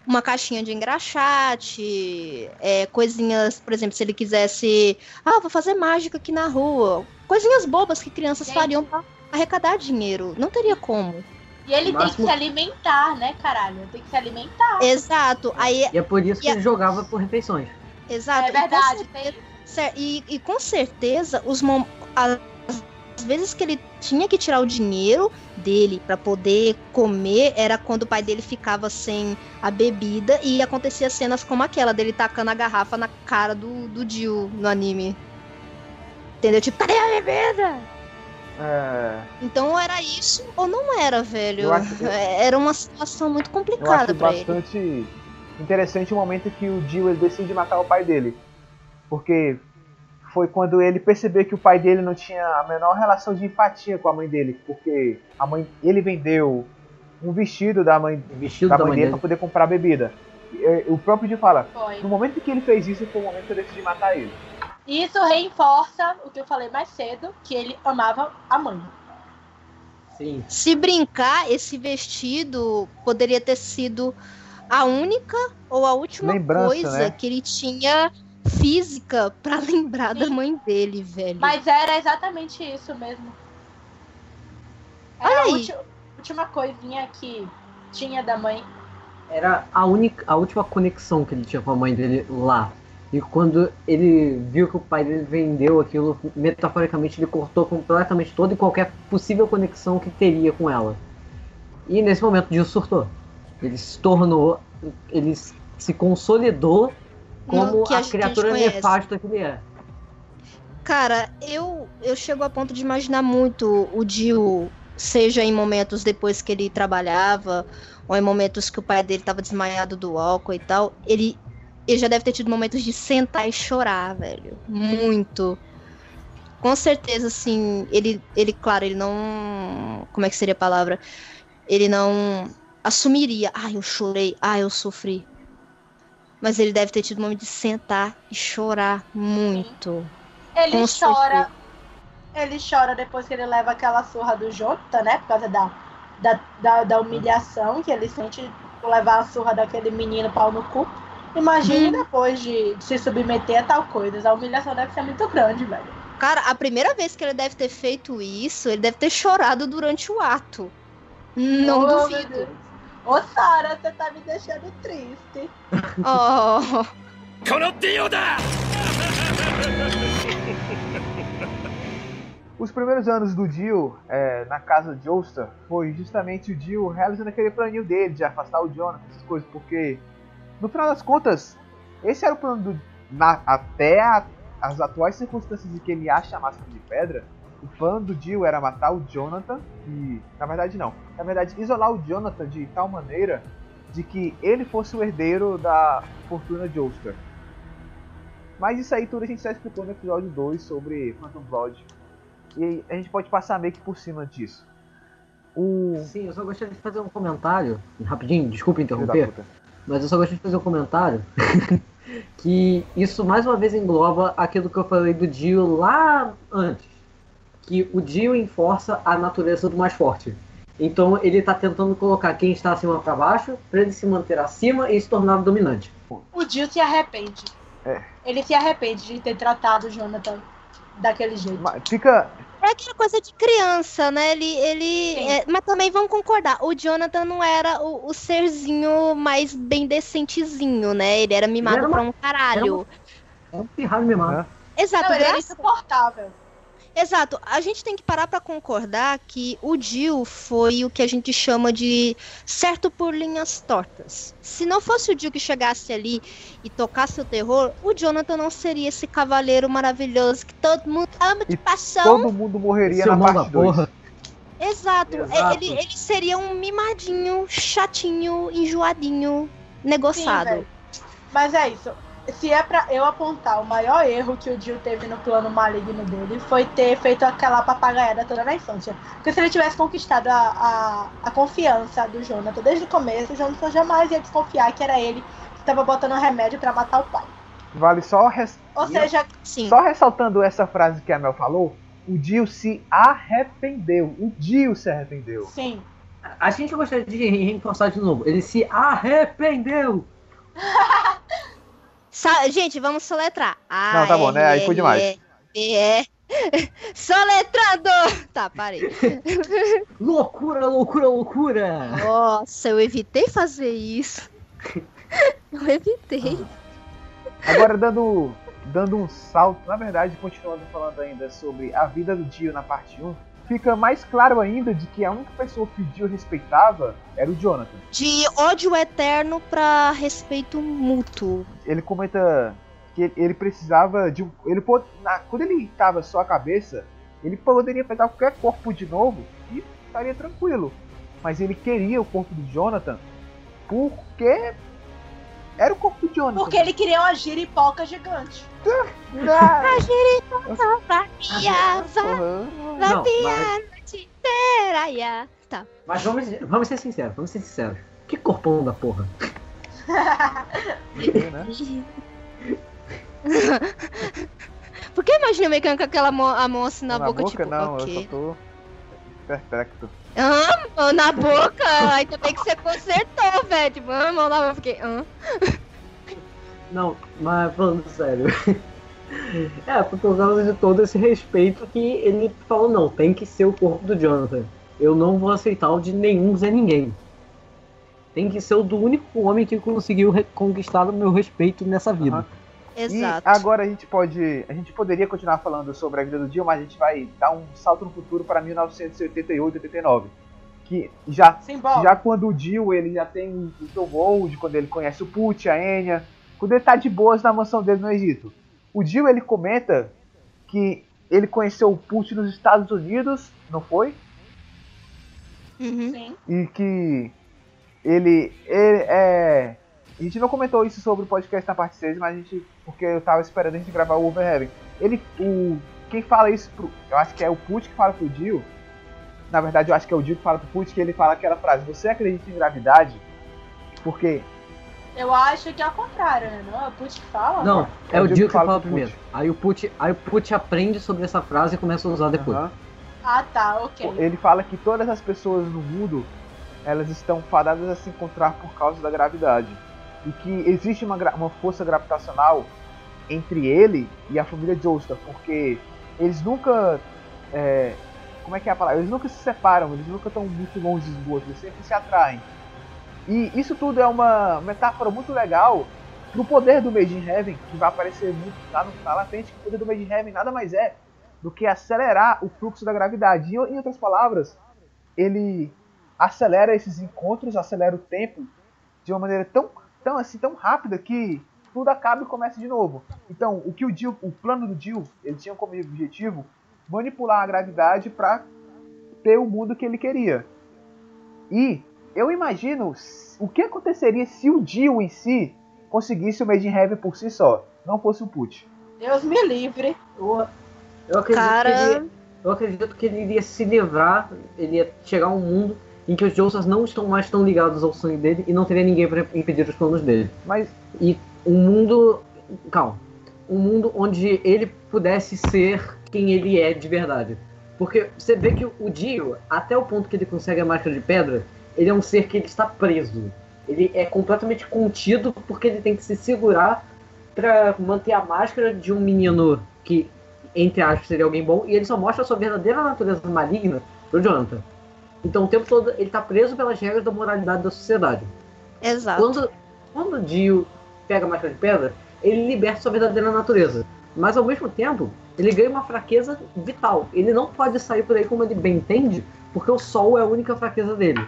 uma caixinha de engraxate, é, coisinhas, por exemplo, se ele quisesse, ah, vou fazer mágica aqui na rua, coisinhas bobas que crianças Gente. fariam pra arrecadar dinheiro. Não teria como. E ele No tem máximo- que se alimentar, né, caralho? Tem que se alimentar. Exato. Aí E é por isso que E ele jogava por refeições. Exato. É e com verdade, cer- tem. E, e com certeza, os mom- as vezes que ele tinha que tirar o dinheiro dele pra poder comer era quando o pai dele ficava sem a bebida e acontecia cenas como aquela dele tacando a garrafa na cara do, do Jill no anime. Entendeu? Tipo, cadê a bebida? É, Então era isso ou não era, velho? Eu acho- eu- Era uma situação muito complicada pra ele. bastante interessante o momento que o Dio ele decide matar o pai dele. Porque foi quando ele percebeu que o pai dele não tinha a menor relação de empatia com a mãe dele. Porque a mãe, ele vendeu um vestido da mãe, vestido da da mãe mãe dele dele. pra poder comprar bebida. E, é, O próprio Dio fala, Foi. no momento que ele fez isso, foi o momento que eu decidi matar ele. Isso reforça o que eu falei mais cedo, que ele amava a mãe. Sim. Se brincar, esse vestido poderia ter sido a única ou a última Lembrança, coisa né? que ele tinha física pra lembrar da Sim. mãe dele, velho. Mas era exatamente isso mesmo. Era Olha a aí. ulti- última coisinha que tinha da mãe. Era a única, a última conexão que ele tinha com a mãe dele lá. E quando ele viu que o pai dele vendeu aquilo, metaforicamente ele cortou completamente toda e qualquer possível conexão que teria com ela. E nesse momento o Jill surtou. Ele se tornou, ele se consolidou como a, a criatura conhece. nefasta que ele é. Cara, eu, eu chego a ponto de imaginar muito o Dio, seja em momentos depois que ele trabalhava, ou em momentos que o pai dele tava desmaiado do álcool e tal, ele, ele já deve ter tido momentos de sentar e chorar, velho. Muito. Com certeza, assim, ele, ele, claro, ele não. Como é que seria a palavra? Ele não assumiria, ah, eu chorei, ah, eu sofri. Mas ele deve ter tido um momento de sentar e chorar muito. Ele Com chora. Ele chora depois que ele leva aquela surra do Jonathan, né? Por causa da, da, da, da humilhação que ele sente levar a surra daquele menino pau no cu. Imagine hum. depois de, de se submeter a tal coisa. A humilhação deve ser muito grande, velho. Cara, a primeira vez que ele deve ter feito isso, ele deve ter chorado durante o ato. Não oh, duvido. Ô, oh, Sara, você tá me deixando triste. oh. Os primeiros anos do Dio é, na casa de Oster foi justamente o Dio realizando aquele planinho dele de afastar o Jonathan, essas coisas, porque no final das contas, esse era o plano do. na- até a- as atuais circunstâncias em que ele acha a máscara de pedra, o plano do Dio era matar o Jonathan e. Na verdade não. Na verdade, isolar o Jonathan de tal maneira de que ele fosse o herdeiro da fortuna de Ulster. Mas isso aí tudo a gente já explicou no episódio 2 sobre Phantom Blood. E a gente pode passar meio que por cima disso. O. Sim, eu só gostaria de fazer um comentário, rapidinho, desculpa interromper. Mas eu só gostaria de fazer um comentário que isso mais uma vez engloba aquilo que eu falei do Dio lá antes. Que o Dio enforça a natureza do mais forte. Então ele tá tentando colocar quem está acima para baixo para ele se manter acima e se tornar dominante. O Jill se arrepende. É. Ele se arrepende de ter tratado o Jonathan daquele jeito. Mas Fica. É aquela coisa de criança, né? Ele. ele é, mas também vamos concordar, o Jonathan não era o, o serzinho mais bem decentezinho, né? Ele era mimado Era uma- pra um caralho. É um pirralho mesmo. Aham. Exato, Não, ele era insuportável. Exato. A gente tem que parar pra concordar que o Jill foi o que a gente chama de certo por linhas tortas. Se não fosse o Jill que chegasse ali e tocasse o terror, o Jonathan não seria esse cavaleiro maravilhoso que todo mundo ama de paixão. Todo mundo morreria Seu na mão da parte 2. porra. Exato. Exato. Ele, ele seria um mimadinho, chatinho, enjoadinho, Sim, negociado. velho. Mas é isso. Se é pra eu apontar o maior erro que o Jill teve no plano maligno dele, foi ter feito aquela papagaiada toda na infância. Porque se ele tivesse conquistado a, a, a confiança do Jonathan desde o começo, o Jonathan jamais ia desconfiar que era ele que estava botando remédio pra matar o pai. Vale só, res... Ou seja, Sim. só ressaltando essa frase que a Mel falou. O Dio se arrependeu. O Dio se arrependeu. sim. A gente gostaria de reforçar de novo. Ele se arrependeu. Sa- gente, vamos soletrar. Não, tá bom, né? Aí foi demais. É. Soletrando! Tá, parei. Loucura, loucura, loucura. Nossa, eu evitei fazer isso. Eu evitei. Agora dando, dando um salto, na verdade, continuando falando ainda sobre a vida do Dio na parte 1, fica mais claro ainda de que a única pessoa que o Dio respeitava era o Jonathan. De ódio eterno pra respeito mútuo. Ele comenta que ele- precisava de um. Ele na- quando ele estava só a cabeça, ele poderia pegar qualquer corpo de novo e estaria tranquilo. Mas ele queria o corpo do Jonathan porque era o corpo do Jonathan. Porque ele queria uma giripoca gigante. Vapiava, aham. Não, mas, noite inteira. Tá. mas vamos, vamos ser sinceros, vamos ser sinceros. Que corpão da porra. né? Por que imagina o mecânico com aquela mão, a mão assim na, Na boca, boca, tipo, não, eu ok. só tô perplexo. Ah, mão na boca! Ainda bem que você consertou, velho. Tipo, ah, mão na boca. Eu Fiquei, ah. Não, mas falando sério. É, por causa de todo esse respeito que ele falou, não, tem que ser o corpo do Jonathan. Eu não vou aceitar o de nenhum Zé Ninguém. Tem que ser o do único homem que conseguiu conquistar o meu respeito nessa vida. Aham. Exato. E agora a gente pode. A gente poderia continuar falando sobre a vida do Dio, mas a gente vai dar um salto no futuro para 1988 89. Que já, Simbora. já quando o Dio ele já tem o Tom Gold, quando ele conhece o Put, a Enya, quando ele tá de boas na mansão dele no Egito. O Dio ele comenta que ele conheceu o Put nos Estados Unidos, não foi? Uhum. Sim. e que ele, ele é. A gente não comentou isso sobre o podcast na parte 6, mas a gente. Porque eu tava esperando a gente gravar o Overheaven. Ele. O, quem fala isso pro. Eu acho que é o Put que fala pro Dio. Na verdade, eu acho que é o Dio que fala pro Put que ele fala aquela frase: Você acredita em gravidade? Porque. Eu acho que é o contrário, né? Não é o Put que fala? Não, é, o Dio que fala pro primeiro. Pucci. Aí o Put, aí o Put aprende sobre essa frase e começa a usar depois. Aham. Ah, tá, ok. Ele fala que todas as pessoas no mundo elas estão fadadas a se encontrar por causa da gravidade. E que existe uma, uma força gravitacional entre ele e a família Joestar, porque eles nunca. é, como é que é a palavra? Eles nunca se separam, eles nunca estão muito longe dos outros, eles sempre se atraem. E isso tudo é uma metáfora muito legal pro poder do Made in Heaven, que vai aparecer muito lá, no, lá na frente, que o poder do Made in Heaven nada mais é do que acelerar o fluxo da gravidade. Em, em outras palavras, ele acelera esses encontros, acelera o tempo de uma maneira tão, tão assim, tão rápida que tudo acaba e começa de novo. Então, o que o Jill, o plano do Jill, ele tinha como objetivo manipular a gravidade para ter o mundo que ele queria. E eu imagino o que aconteceria se o Jill em si conseguisse o Made in Heaven por si só, não fosse o Put. Deus me livre. Eu, eu acredito Cara- que ele, eu acredito que ele iria se livrar, ele ia chegar a um mundo em que os Joestas não estão mais tão ligados ao sangue dele e não teria ninguém para impedir os planos dele. Mas Um mundo. Calma. Um mundo onde ele pudesse ser quem ele é de verdade. Porque você vê que o Dio, até o ponto que ele consegue a máscara de pedra, ele é um ser que ele está preso. Ele é completamente contido porque ele tem que se segurar para manter a máscara de um menino que, entre aspas, seria alguém bom, e ele só mostra a sua verdadeira natureza maligna pro Jonathan. Então o tempo todo ele tá preso pelas regras da moralidade da sociedade. Exato. Quando, quando o Dio pega a máscara de pedra, ele liberta sua verdadeira natureza. Mas ao mesmo tempo, ele ganha uma fraqueza vital. Ele não pode sair por aí como ele bem entende, porque o sol é a única fraqueza dele.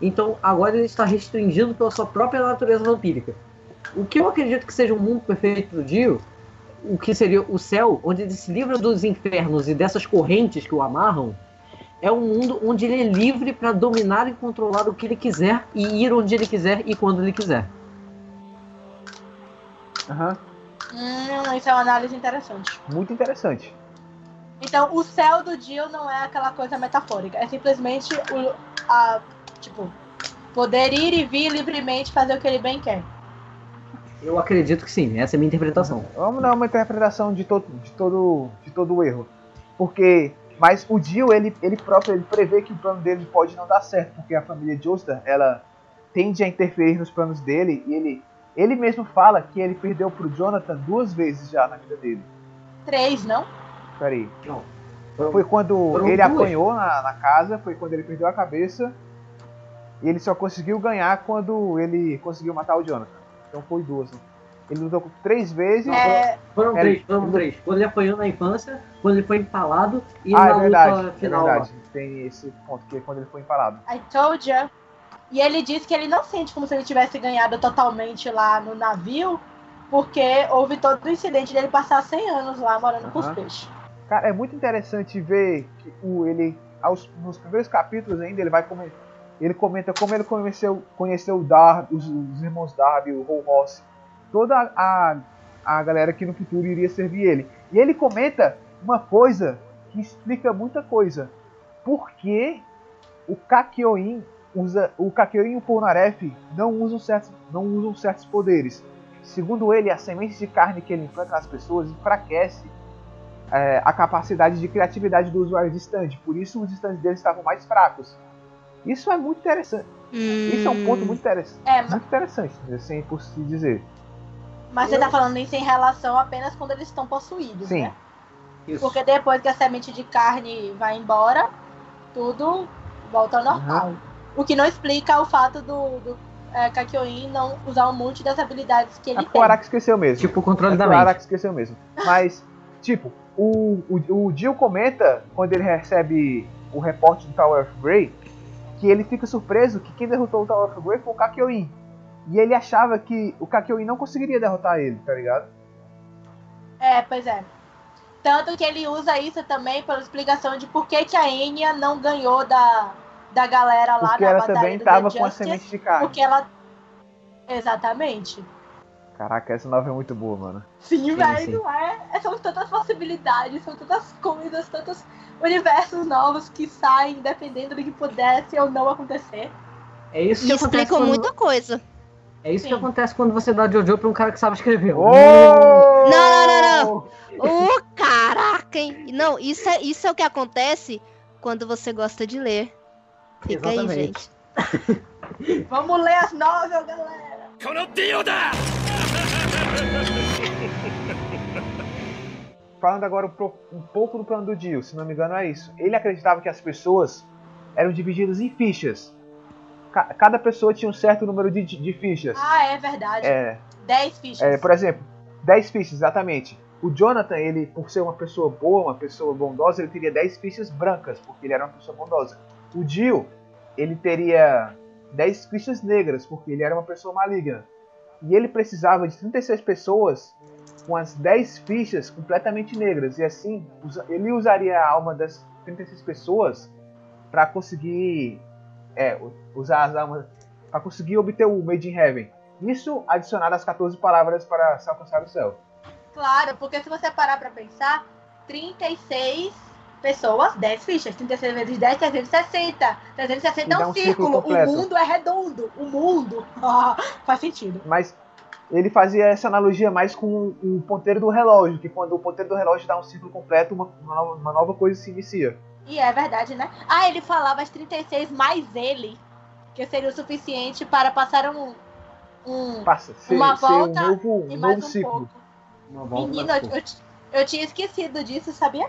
Então agora ele está restringido pela sua própria natureza vampírica. O que eu acredito que seja um mundo perfeito do Dio, o que seria o céu, onde ele se livra dos infernos e dessas correntes que o amarram, é um mundo onde ele é livre para dominar e controlar o que ele quiser e ir onde ele quiser e quando ele quiser. aham, Hum, isso é uma análise interessante. muito interessante. Então, o céu do Jill não é aquela coisa metafórica. É simplesmente o, a, tipo, poder ir e vir livremente fazer o que ele bem quer. Eu acredito que sim, essa é a minha interpretação. Vamos dar uma interpretação de todo, de todo, de todo o erro. Porque, mas o Dio, ele, ele próprio, ele prevê que o plano dele pode não dar certo, porque a família Joestar, ela tende a interferir nos planos dele, e ele, ele mesmo fala que ele perdeu pro Jonathan duas vezes já na vida dele. Três, não? Peraí. Não. Foi quando foram ele duas. apanhou na, na casa, foi quando ele perdeu a cabeça, e ele só conseguiu ganhar quando ele conseguiu matar o Jonathan. Então foi duas. né? Ele lutou três vezes. É, Foram É, três, foram ele- três. Quando ele apanhou na infância, quando ele foi empalado e ah, na é verdade, luta é final. verdade. Tem esse ponto que é quando ele foi empalado. I told ya. E ele disse que ele não sente como se ele tivesse ganhado totalmente lá no navio, porque houve todo o incidente dele passar 100 anos lá morando com os peixes. Cara, é muito interessante ver que o, ele, aos, nos primeiros capítulos ainda, ele vai comer, ele comenta como ele conheceu, conheceu o Darby, os, os irmãos Darby, o Hall Ross, toda a, a galera que no futuro iria servir ele. E ele comenta uma coisa que explica muita coisa. Por que o Kakyoin usa, o Kakyoin e o Polnareff não usam certos, não usam certos poderes? Segundo ele, a semente de carne que ele implanta nas pessoas enfraquece é, a capacidade de criatividade do usuário de stand. Por isso os stands deles estavam mais fracos. Isso é muito interessante. Isso é um ponto muito, interess É, muito interessante, assim por se dizer. Mas você tá falando isso em relação apenas quando eles estão possuídos, Sim. né? Isso. Porque depois que a semente de carne vai embora, tudo volta ao normal. O que não explica o fato do, do é, Kakyoin não usar um monte das habilidades que É ele porque o tem. Araki esqueceu mesmo. Tipo o controle É da porque o mente. Araki esqueceu mesmo. Mas, tipo, o, o, o Jill comenta, quando ele recebe o reporte do Tower of Grey, que ele fica surpreso que quem derrotou o Tower of Grey foi o Kakyoin. E ele achava que o Kakyoin não conseguiria derrotar ele, tá ligado? É, pois é. Tanto que ele usa isso também pela explicação de por que, que a Enya não ganhou da, da galera lá Porque na ela batalha também do tava The com a Justice, semente de carne. Porque ela. Exatamente. Caraca, essa nova é muito boa, mano. Sim, Sim, velho, sim. não é? É, São tantas possibilidades, são tantas coisas, tantos universos novos que saem dependendo do que pudesse ou não acontecer. É isso E que acontece explicam quando... muita coisa. É isso Sim. que acontece quando você dá Jojo pra um cara que sabe escrever. Oh! Não, não, não, não. Oh, caraca, hein? Não, isso é, isso é o que acontece quando você gosta de ler. Fica Exatamente. aí, gente. Vamos ler as novelas, galera! Falando agora um pouco do plano do Dio, se não me engano é isso. Ele acreditava que as pessoas eram divididas em fichas. Ca- cada pessoa tinha um certo número de, de fichas. Ah, é verdade. É, 10 fichas. é, por exemplo, 10 fichas, exatamente. O Jonathan, ele, por ser uma pessoa boa, uma pessoa bondosa, ele teria 10 fichas brancas, porque ele era uma pessoa bondosa. O Dio, ele teria 10 fichas negras, porque ele era uma pessoa maligna. E ele precisava de 36 pessoas com as 10 fichas completamente negras. E assim, ele usaria a alma das 36 pessoas para conseguir é, usar as almas para conseguir obter o Made in Heaven. Isso adicionado às 14 palavras para se alcançar o céu. Claro, porque se você parar pra pensar, 36 pessoas, 10 fichas. 36 vezes 10, 360. 360 E é um um círculo círculo. O mundo é redondo. O mundo. Faz sentido. Mas ele fazia essa analogia mais com o ponteiro do relógio, que quando o ponteiro do relógio dá um ciclo completo, uma, uma nova coisa se inicia. E é verdade, né? Ah, ele falava as 36 mais ele, que seria o suficiente para passar um. um Passa, ser, Uma ser volta um novo, e mais novo um ciclo. pouco. Uma volta Menino, mais eu, eu eu tinha esquecido disso, sabia?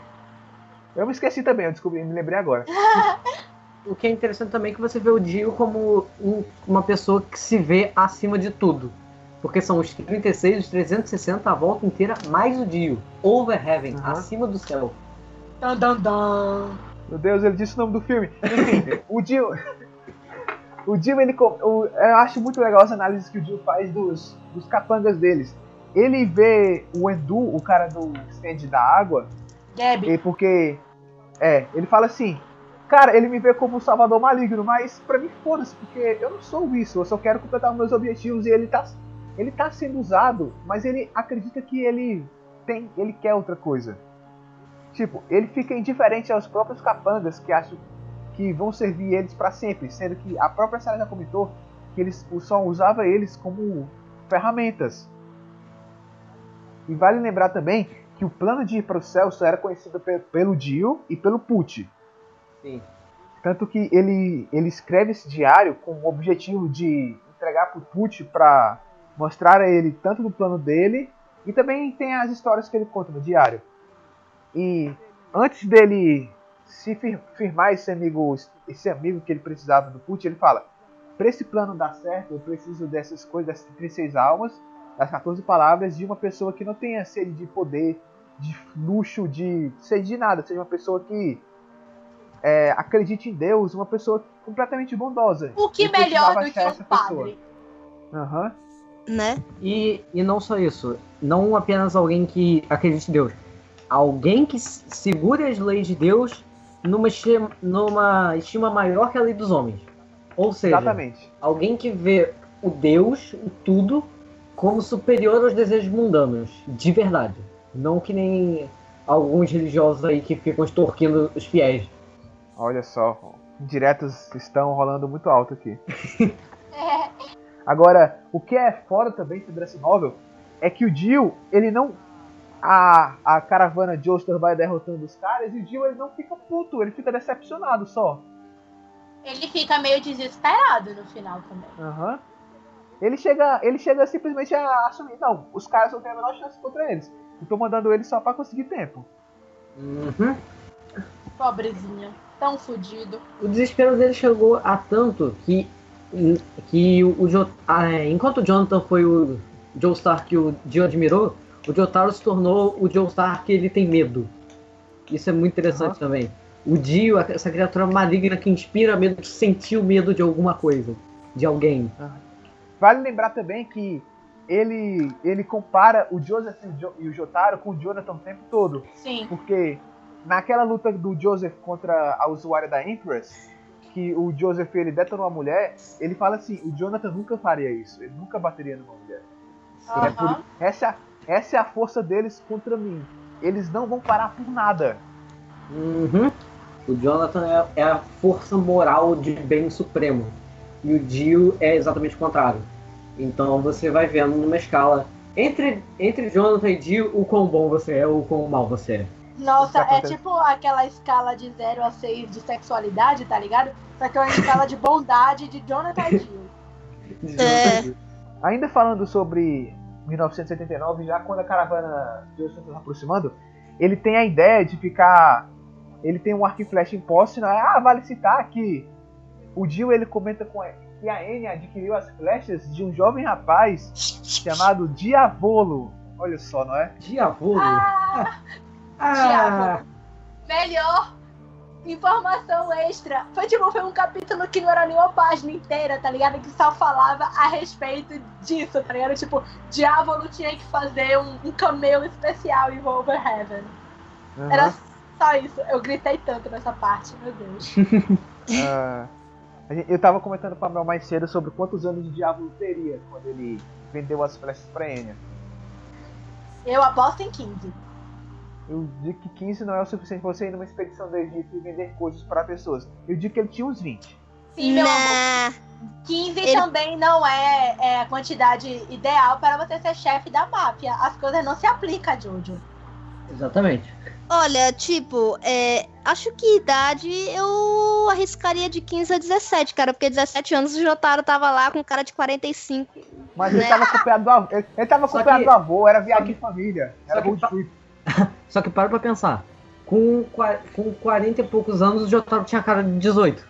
Eu me esqueci também, eu descobri, me lembrei agora. O que é interessante também é que você vê o Dio como um- uma pessoa que se vê acima de tudo. Porque são os 36, os 360, a volta inteira, mais o Dio. Over Heaven, Aham. acima do céu. Dan, dan, dan. Meu Deus, ele disse o nome do filme. Enfim, o Dio. O Dio, ele. o- eu acho muito legal as análises que o Dio faz dos, dos capangas deles. Ele vê o Endu, o cara do stand da água, e porque. É, ele fala assim. Cara, ele me vê como um salvador maligno, mas pra mim foda-se, porque eu não sou isso, eu só quero completar os meus objetivos e ele tá, ele tá sendo usado, mas ele acredita que ele tem, ele quer outra coisa. Tipo, ele fica indiferente aos próprios capangas que acham que vão servir eles pra sempre, sendo que a própria Sarah já comentou que eles só usava eles como ferramentas. E vale lembrar também que o plano de ir para o céu só era conhecido pe- pelo Dio e pelo Put. Sim. Tanto que ele, ele escreve esse diário com o objetivo de entregar para o Put para mostrar a ele tanto do plano dele e também tem as histórias que ele conta no diário. E antes dele se fir- firmar esse amigo, esse amigo que ele precisava do Put, ele fala: para esse plano dar certo, eu preciso dessas coisas, dessas 36 almas, das 14 palavras, de uma pessoa que não tenha sede de poder, de luxo, de sede de nada, seja uma pessoa que é, acredite em Deus, uma pessoa completamente bondosa. O que melhor do que um essa pessoa. padre? Aham. Né? E, e não só isso, não apenas alguém que acredite em Deus, alguém que segure as leis de Deus numa estima, numa estima maior que a lei dos homens. Ou seja, Exatamente. alguém que vê o Deus, o tudo, como superior aos desejos mundanos, de verdade. Não que nem alguns religiosos aí que ficam extorquindo os fiéis. Olha só, diretos estão rolando muito alto aqui. É, Agora, o que é fora também sobre essa novel é que o Jill, ele não. A, a caravana de Oster vai derrotando os caras e o Jill ele não fica puto, ele fica decepcionado só. ele fica meio desesperado no final também. Aham. Ele chega, ele chega simplesmente a assumir, não, os caras não têm a menor chance contra eles. Eu tô mandando eles só pra conseguir tempo. Uhum. Pobrezinho. Tão fudido. O desespero dele chegou a tanto que, que o Jo- ah, é, enquanto o Jonathan foi o Joe Stark que o Dio admirou, o Jotaro se tornou o Joe Stark que ele tem medo. Isso é muito interessante também. O Dio, essa criatura maligna que inspira medo, que sentiu medo de alguma coisa, de alguém. Vale lembrar também que ele, ele compara o Joseph e o, jo, o Jotaro com o Jonathan o tempo todo. Sim. Porque naquela luta do Joseph contra a usuária da Empress, que o Joseph ele detonou a mulher, ele fala assim, o Jonathan nunca faria isso, ele nunca bateria numa mulher. É por- essa, essa é a força deles contra mim. Eles não vão parar por nada. Uhum. O Jonathan é, é a força moral de bem supremo. E o Dio é exatamente o contrário. Então você vai vendo numa escala entre, entre Jonathan e Dio o quão bom você é ou o quão mal você é. Nossa, é tipo aquela escala de 0 a 6 de sexualidade, tá ligado? Só que é uma escala de bondade de Jonathan e Jill. É. Ainda falando sobre 1979, já quando a caravana de Jojo está se aproximando, ele tem a ideia de ficar. Ele tem um arco e flecha em posse, não é? Ah, vale citar que o Dio ele comenta com que a Enya adquiriu as flechas de um jovem rapaz chamado Diavolo. Olha só, não é? Diavolo. Ah, Ah, Diavolo. melhor informação extra. Foi tipo, foi um capítulo que não era nenhuma página inteira, tá ligado? Que só falava a respeito disso, tá ligado? Tipo, Diávolo tinha que fazer um, um cameo especial em Wolverhaven. Aham. Era só isso. Eu gritei tanto nessa parte, meu Deus. Gente- eu tava comentando com a Mel mais cedo sobre quantos anos o Diavolo teria quando ele vendeu as flechas pra Enya. Eu aposto em 15. Eu digo que 15 não é o suficiente pra você ir numa expedição do Egito e vender coisas para pessoas. Eu digo que ele tinha uns 20. Sim, meu amor. Nah. 15 Ele- também não é, é a quantidade ideal para você ser chefe da máfia. As coisas não se aplicam, Jojo. Exatamente. Olha, tipo, é, acho que idade eu arriscaria de 15 a 17, cara, porque 17 anos o Jotaro tava lá com cara de 45. Mas ele Né? tava acompanhado do avô. Ele, ele tava acompanhado que- do avô, era viagem de família. Era road trip. Só que para pra pensar. Com, com 40 e poucos anos, o Jotaro tinha cara de 18.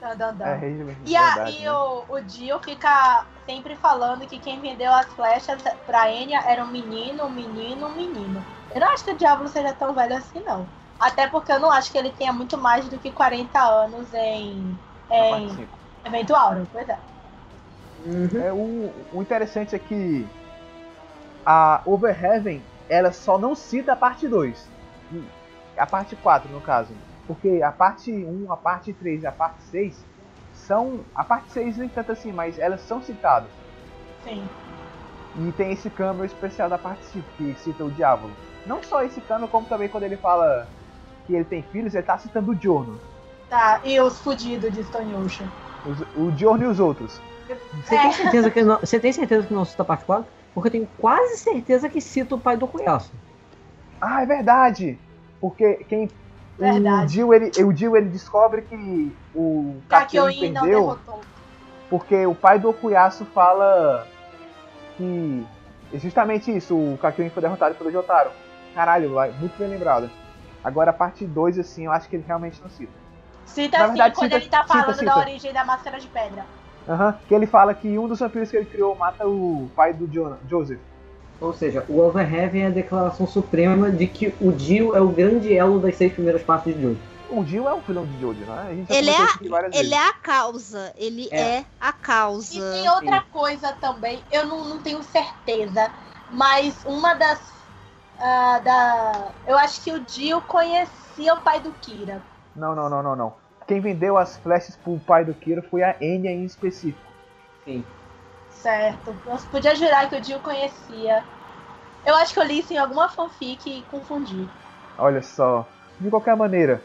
Dan, dan, dan. É, de E, a, verdade, e né? o, o Dio fica sempre falando que quem vendeu as flechas pra Enya era um menino, um menino, um menino. Eu não acho que o Diablo seja tão velho assim, não. Até porque eu não acho que ele tenha muito mais do que 40 anos em, em. Evento Auro. Pois é. É, o, o interessante é que a Overheaven ela só não cita a parte 2. A parte 4, no caso. Porque a parte 1, a parte 3 e a parte 6 são. A parte 6 nem tanto assim, mas elas são citadas. Sim. E tem esse câmbio especial da parte 5 que cita o Diabo. Não só esse câmbio, como também quando ele fala que ele tem filhos, ele tá citando o Giorno. Tá, e os fudidos de Stone Ocean. Os- o Giorno e os outros. Você É. tem certeza que não, você tem certeza que não cita a parte 4? Porque eu tenho quase certeza que cita o pai do Cuiaço. Ah, é verdade! Porque quem. O Verdade. Jill, ele, o Jill ele descobre que o Kakyoin perdeu derrotou. porque o pai do Okuyasu fala que é justamente isso, o Kakyoin foi derrotado pelo Jotaro. Caralho, vai, muito bem lembrado. Agora a parte 2, assim, eu acho que ele realmente não cita. Cita Na verdade, quando cita- ele tá cita, falando cita. da origem da máscara de pedra. Aham, que ele fala que um dos vampiros que ele criou mata o pai do Jonah, Joseph. Ou seja, o Overheaven é a declaração suprema de que o Dio é o grande elo das seis primeiras partes de Jojo. O Jill é um vilão de Jojo, né? A gente já Ele é, a, ele vezes. é a causa. Ele É. é, a causa. E tem outra coisa também, eu não, não tenho certeza, mas uma das. ah, da, eu acho que o Dio conhecia o pai do Kira. Não, não, não, não, não. Quem vendeu as flechas pro pai do Kiro foi a Enya em específico. Sim. Certo. Eu podia jurar que o Dio conhecia. Eu acho que eu li isso em alguma fanfic e confundi. Olha só. De qualquer maneira,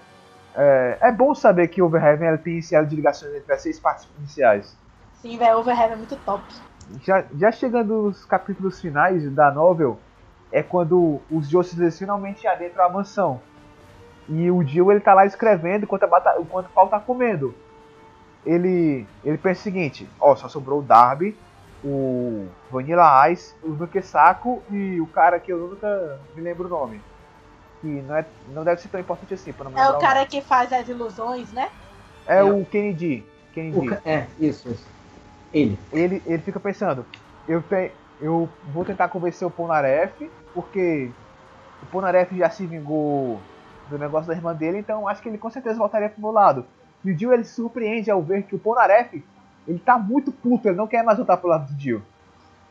é, é bom saber que Overheaven ela tem esse elo de ligações entre as seis partes iniciais. Sim, velho, Overhead é muito top. Já, já chegando nos capítulos finais da novel, é quando os Josses eles finalmente adentram a mansão. E o Jill ele tá lá escrevendo enquanto, a bata, enquanto o pau tá comendo. Ele, ele pensa o seguinte: ó, só sobrou o Darby, o Vanilla Ice, o Nukesako e o cara que eu nunca me lembro o nome. Que não, é, não deve ser tão importante assim, pra não É o cara que faz as ilusões, né? É É. o Kennedy. O Kennedy. ca- é, isso, isso. Ele. Ele, ele fica pensando, eu, te, eu vou tentar convencer o Ponaref, porque o Ponaref já se vingou do negócio da irmã dele, então acho que ele com certeza voltaria pro meu lado. E o Dio ele surpreende ao ver que o Ponaref, ele tá muito puto, ele não quer mais voltar pro lado do Dio.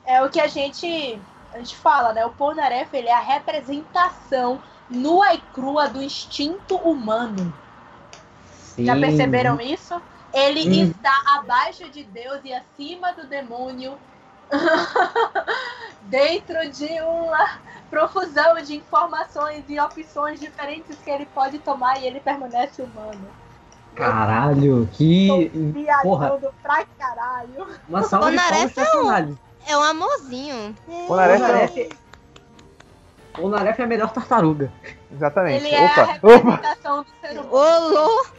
É o que a gente, a gente fala, né? O Polnareff, ele é a representação nua e crua do instinto humano. Já Sim. perceberam isso? Ele Hum. está abaixo de Deus e acima do demônio. Dentro de uma profusão de informações e opções diferentes que ele pode tomar e ele permanece humano. Caralho, que. Porra, pra caralho. uma salva de palmas é um-. É um amorzinho. É. Ponaref é... Bonaref é a melhor tartaruga. Exatamente. Ele é a Opa, opa! representação do ser humano. Ô, louco!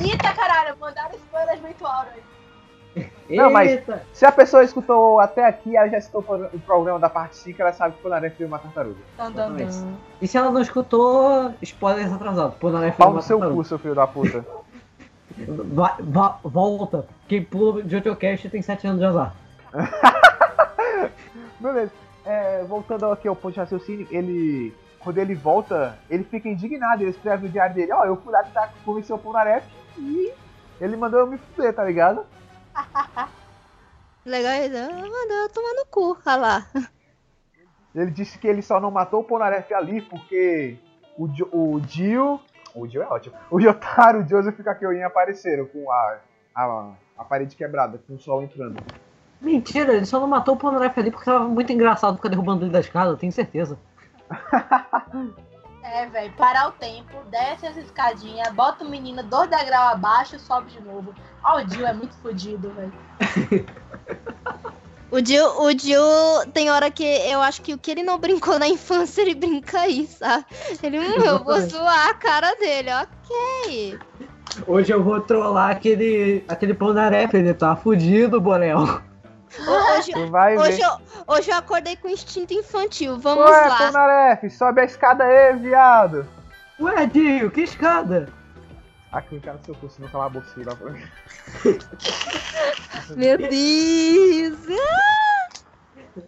Eita caralho, mandaram spoilers muito alto aí. Não, mas- Eita. Se a pessoa escutou até aqui, ela já escutou o programa da parte 5, ela sabe que o Polnareff foi uma tartaruga. Dun, dun. E se ela não escutou, spoilers atrasados. Pô, não é Pau no seu cu, seu filho da puta. Va- volta. Quem pula de Otocast tem 7 anos de azar. Beleza. É, voltando aqui ao ponto de raciocínio, ele. Quando ele volta, ele fica indignado, ele escreve no diário dele, ó, eu fui lá tentar convencer o Polnareff e ele mandou eu me fuder, tá ligado? Legal, ele ah, mandou eu tomar no cu, olha lá. Ele disse que ele só não matou o Polnareff ali porque o, Jo- o Dio. O Dio é ótimo. O Yotaro e o Joseph Kakyoin apareceram com a, a, a parede quebrada, com o sol entrando. Mentira, ele só não matou o Polnareff ali porque tava muito engraçado ficar derrubando ele da escada, eu tenho certeza. É, velho, parar o tempo, desce essa escadinha, bota o menino dois degraus abaixo e sobe de novo. Ó, o Dio é muito fodido, velho. O Dio, o Dio tem hora que eu acho que o que ele não brincou na infância, ele brinca aí, sabe? Ele, hum, eu vou zoar a cara dele, ok. Hoje eu vou trollar aquele, aquele Polnareff, ele tá fudido, Borel. Hoje, Tu vai hoje, ver. eu, hoje eu acordei com instinto infantil, vamos Ué, lá. Polnareff, sobe a escada aí, viado! Ué, Dio, que escada? Aqui, cara, seu cu, se não calar a bolsinha lá pra mim. Meu Deus!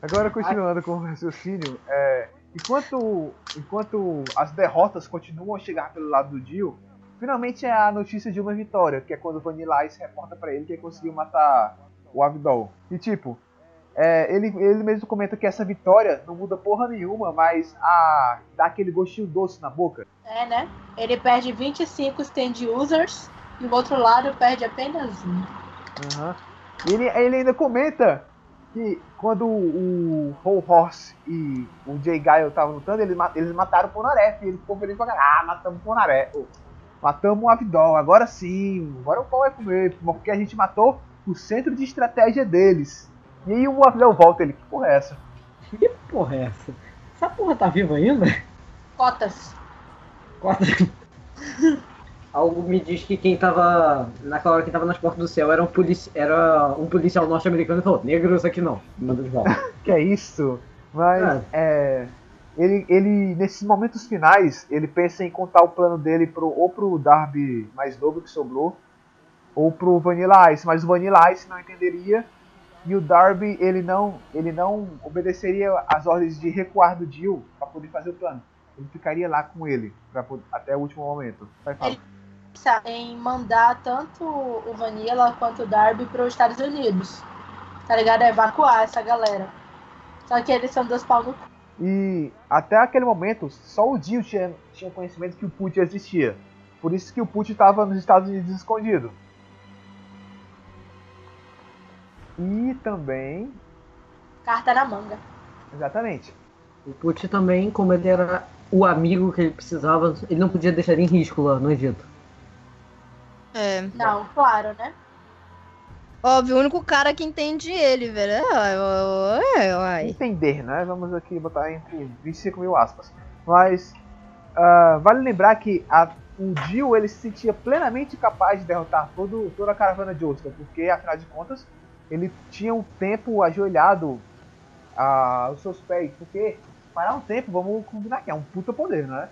Agora, continuando com o raciocínio, é, enquanto, enquanto as derrotas continuam a chegar pelo lado do Dio, finalmente é a notícia de uma vitória, que é quando o Vanilla Ice reporta pra ele que ele conseguiu matar o Abdol. E tipo, é, ele, ele mesmo comenta que essa vitória não muda porra nenhuma, mas a, dá aquele gostinho doce na boca. É, né? Ele perde 25 stand users e o outro lado perde apenas um. E ele, ele ainda comenta que quando o Whole Horse e o Jay Guile estavam lutando, eles, eles mataram o Ponaref. E ele ficou feliz pra caralho. Ah, matamos o Ponaref. Matamos o Avidol. Agora sim. Agora o pau vai comer. Porque a gente matou o centro de estratégia deles. E aí o Avidol volta. Ele, que porra é essa? Que porra é essa? Essa porra tá viva ainda? Cotas. Quatro. Algo me diz que quem tava. Naquela hora que tava nas portas do céu era um, polici... era um policial norte-americano e falou, negros aqui não. Manda de volta. Que é isso? Mas Ah. é. Ele, ele, nesses momentos finais, ele pensa em contar o plano dele pro, ou pro Darby mais novo que sobrou, ou pro Vanilla Ice, mas o Vanilla Ice não entenderia e o Darby ele não, ele não obedeceria às ordens de recuar do Jill para poder fazer o plano. Ele ficaria lá com ele pra, até o último momento. Vai falar. Em mandar tanto o Vanilla quanto o Darby para os Estados Unidos. Tá ligado? É evacuar essa galera. Só que eles são dois pau no cu. E até aquele momento, só o Jill tinha, tinha conhecimento que o Put existia. Por isso que o Put estava nos Estados Unidos escondido. E também. Carta na manga. Exatamente. O Putin também, como ele era o amigo que ele precisava, ele não podia deixar ele em risco lá no Egito. É, Não, claro, né? óbvio, o único cara que entende ele, velho. É, é, uai. Entender, né? Vamos aqui botar entre 25 mil aspas. Mas. ah, vale lembrar que a- o Jill ele se sentia plenamente capaz de derrotar todo, toda a caravana de Oscar, porque afinal de contas ele tinha um tempo ajoelhado ah, aos seus pés. Porque parar um tempo, vamos combinar que é um puta poder, né?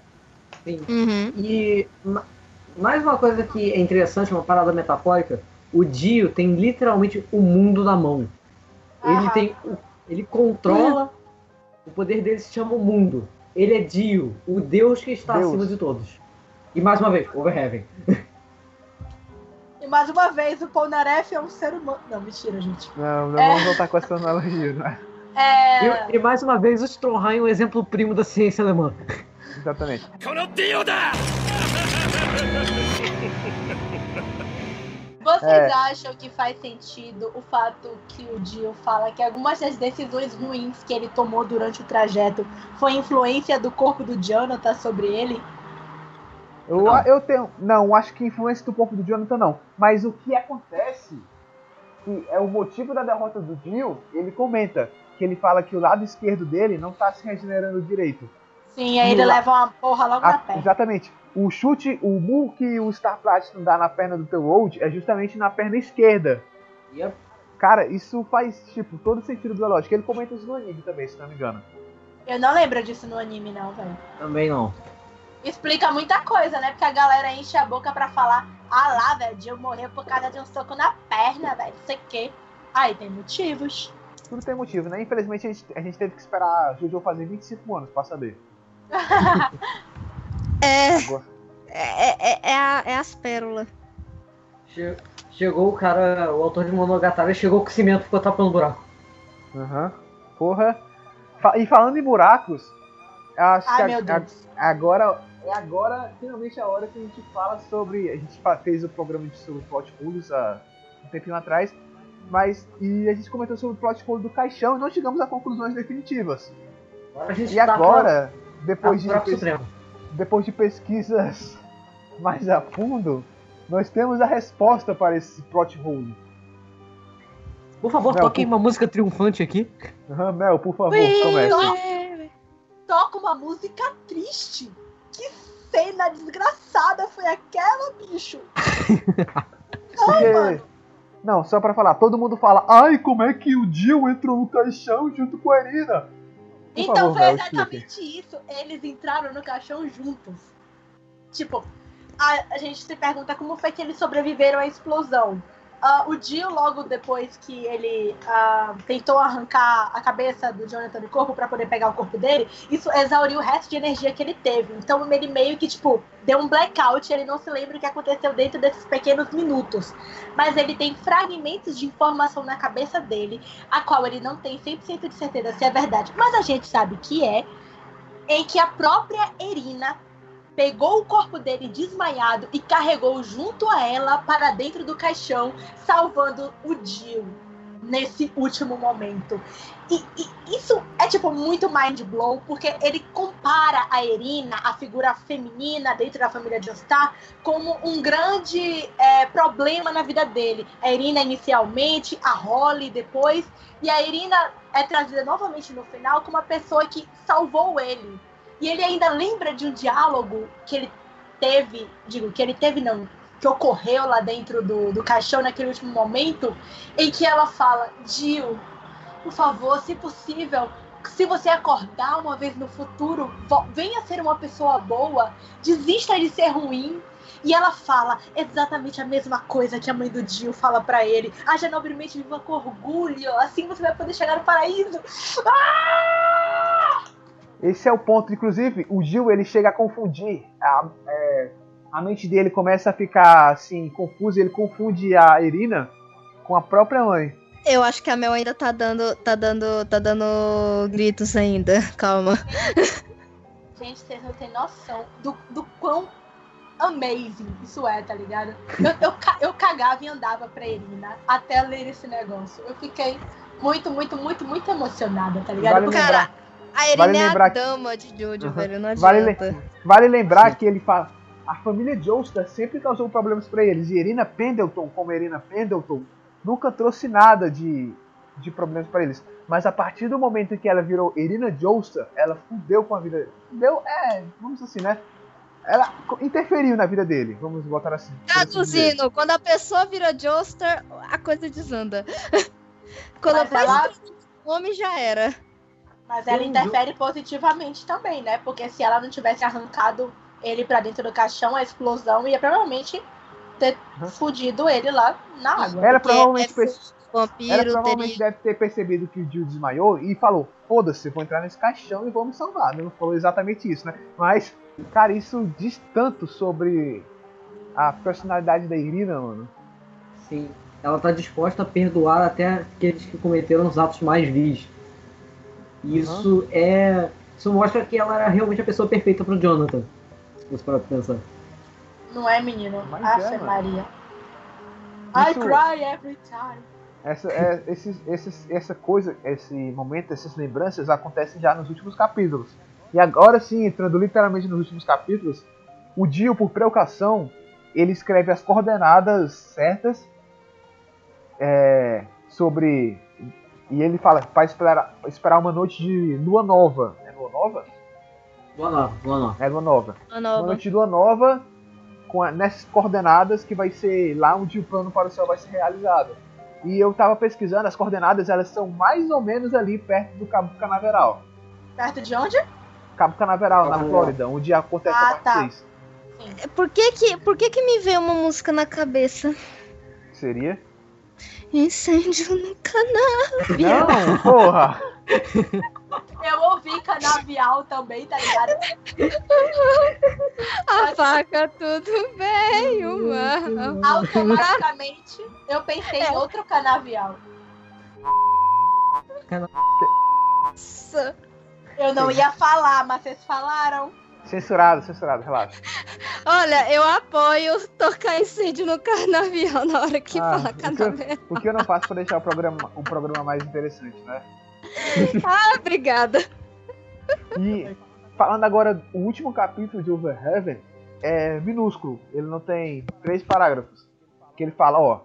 Sim. Uhum. E ma- mais uma coisa que é interessante, uma parada metafórica, o Dio tem literalmente o mundo na mão. Ele Aham. tem. Ele controla. O poder dele se chama o mundo. Ele é Dio, o Deus que está Deus. acima de todos. E mais uma vez, Overheaven. mais uma vez, o Polnareff é um ser humano. Não, mentira, gente. Não, não é... vamos voltar com essa analogia. Né? É... E, e, mais uma vez, o Stronheim é um exemplo primo da ciência alemã. Exatamente. Vocês é. acham que faz sentido o fato que o Dio fala que algumas das decisões ruins que ele tomou durante o trajeto foi influência do corpo do Jonathan sobre ele? Eu, Não. eu tenho. Não, acho que influência do corpo do Jonathan não. Mas o que acontece, que é o motivo da derrota do Jill, ele comenta que ele fala que o lado esquerdo dele não tá se regenerando direito. Sim, aí ele Lá- leva uma porra logo na A- perna. exatamente. O chute, o murro que o Star Platinum dá na perna do teu Road é justamente na perna esquerda. Yep. Cara, isso faz, tipo, todo sentido da lógica. Ele comenta isso no anime também, se não me engano. Eu não lembro disso no anime, não, velho. Também não. Explica muita coisa, né? Porque a galera enche a boca pra falar, ah lá, velho, Jill morreu por causa de um soco na perna, velho, não sei o quê. Aí tem motivos. Tudo tem motivo, né? Infelizmente a gente, a gente teve que esperar Jojo fazer 25 anos pra saber. É, Agora- é, é, é, a- é as pérolas. Che- Chegou o cara, o autor de Monogatari, chegou com cimento ficou tapando o buraco. Aham. Porra. Fa- E falando em buracos, acho que Ai, a- meu a- Deus. agora é agora finalmente a hora que a gente fala sobre. A gente fez o programa de- sobre plot holes há um tempinho atrás, mas e a gente comentou sobre o plot hole do caixão e não chegamos a conclusões definitivas. A gente E tá agora, com depois a de, pes- depois de pesquisas mais a fundo, nós temos a resposta para esse plot hole. Por favor, Não, toquem por- uma música triunfante aqui. Aham, Mel, por favor, comece. Toca uma música triste. Que cena desgraçada foi aquela, bicho? Porque- mano. Não, só pra falar, todo mundo fala, ai, como é que o Jill entrou no caixão junto com a Irina? Por Então favor, foi exatamente isso. Eles entraram no caixão juntos. Tipo, a, a gente se pergunta como foi que eles sobreviveram à explosão. Ah, o Jill, logo depois que ele ah, tentou arrancar a cabeça do Jonathan do corpo para poder pegar o corpo dele, isso exauriu o resto de energia que ele teve. Então ele meio que, tipo, deu um blackout, ele não se lembra o que aconteceu dentro desses pequenos minutos. Mas ele tem fragmentos de informação na cabeça dele a qual ele não tem 100% de certeza se é verdade, mas a gente sabe que é, em que a própria Erina pegou o corpo dele desmaiado e carregou junto a ela para dentro do caixão, salvando o Jill nesse último momento. E, e isso é tipo muito mind blow, porque ele compara a Erina, a figura feminina dentro da família Joestar, como um grande é, problema na vida dele. A Irina inicialmente, a Holly depois, e a Irina é trazida novamente no final como a pessoa que salvou ele. E ele ainda lembra de um diálogo que ele teve, digo, que ele teve não, que ocorreu lá dentro do, do caixão naquele último momento, em que ela fala, Jill, por favor, se possível, se você acordar uma vez no futuro, venha ser uma pessoa boa, desista de ser ruim. E ela fala exatamente a mesma coisa que a mãe do Jill fala pra ele. Haja nobremente viva com orgulho, assim você vai poder chegar no paraíso. Ah! Esse é o ponto, inclusive, o Jill ele chega a confundir, a, é, a mente dele começa a ficar assim, confusa, ele confunde a Irina com a própria mãe. Eu acho que a Mel ainda tá dando, tá dando, tá dando gritos ainda. Calma. Gente, vocês não têm noção do, do quão amazing isso é, tá ligado? Eu, eu, eu cagava e andava pra Irina até ler esse negócio. Eu fiquei muito, muito, muito, muito emocionada, tá ligado? Vale Cara, a Irina Vale é a lembrar que- dama de Jojo, Uhum. velho. Não Vale adianta. Vale lembrar que ele fala, a família Joestar sempre causou problemas pra eles, e Irina Pendleton, como Irina Pendleton, nunca trouxe nada de, de problemas pra eles. Mas a partir do momento em que ela virou Irina Joestar, ela fudeu com a vida Fudeu, é, vamos dizer assim, né? Ela interferiu na vida dele, vamos botar assim. assim. Traduzindo, quando a pessoa vira Joestar, a coisa desanda. quando Mas faz ela- o nome já era. Mas ela interfere positivamente também, né? Porque se ela não tivesse arrancado ele pra dentro do caixão, a explosão ia provavelmente ter Uhum. fudido ele lá na água. Ela provavelmente, é perce- ela Vampiro, provavelmente teria... deve ter percebido que o Jill desmaiou e falou: Foda-se, vou entrar nesse caixão e vou me salvar. Não falou exatamente isso, né? Mas, cara, isso diz tanto sobre a personalidade da Irina, mano. Sim. Ela tá disposta a perdoar até aqueles que cometeram os atos mais vis. Isso é. Isso mostra que ela era realmente a pessoa perfeita pro Jonathan. Se você pra pensar. Não é, menino? Mas Ave é. Maria. I Isso- cry every time. Essa, é, esses, esses, essa coisa, esse momento, essas lembranças acontecem já nos últimos capítulos. E agora sim, entrando literalmente nos últimos capítulos, o Dio, por precaução, ele escreve as coordenadas certas é, sobre. E ele fala para esperar, esperar uma noite de lua nova. É lua nova? Boa nova, boa nova. É lua nova. A Uma nova. noite de lua nova com a- nessas coordenadas que vai ser lá onde o plano para o céu vai ser realizado. E eu tava pesquisando, as coordenadas elas são mais ou menos ali perto do Cabo Canaveral. Perto de onde? Cabo Canaveral, na. Flórida, onde acontece Ah, a parte tá. 6. Por que que, por que que me veio uma música na cabeça? Seria? Incêndio no canal. Não, porra! Eu ouvi canavial também, tá ligado? A faca, tudo bem, uma. Automaticamente eu pensei em outro canavial. Nossa. Eu não ia falar, mas vocês falaram. Censurado, censurado, relaxa. Olha, eu apoio tocar incêndio no carnaval na hora que Ah, fala o que eu- carnaval. O que eu não faço pra deixar o programa, o programa mais interessante, né? Ah, obrigada. E falando agora, o último capítulo de Over Heaven é minúsculo. Ele não tem três parágrafos. Que ele fala, ó,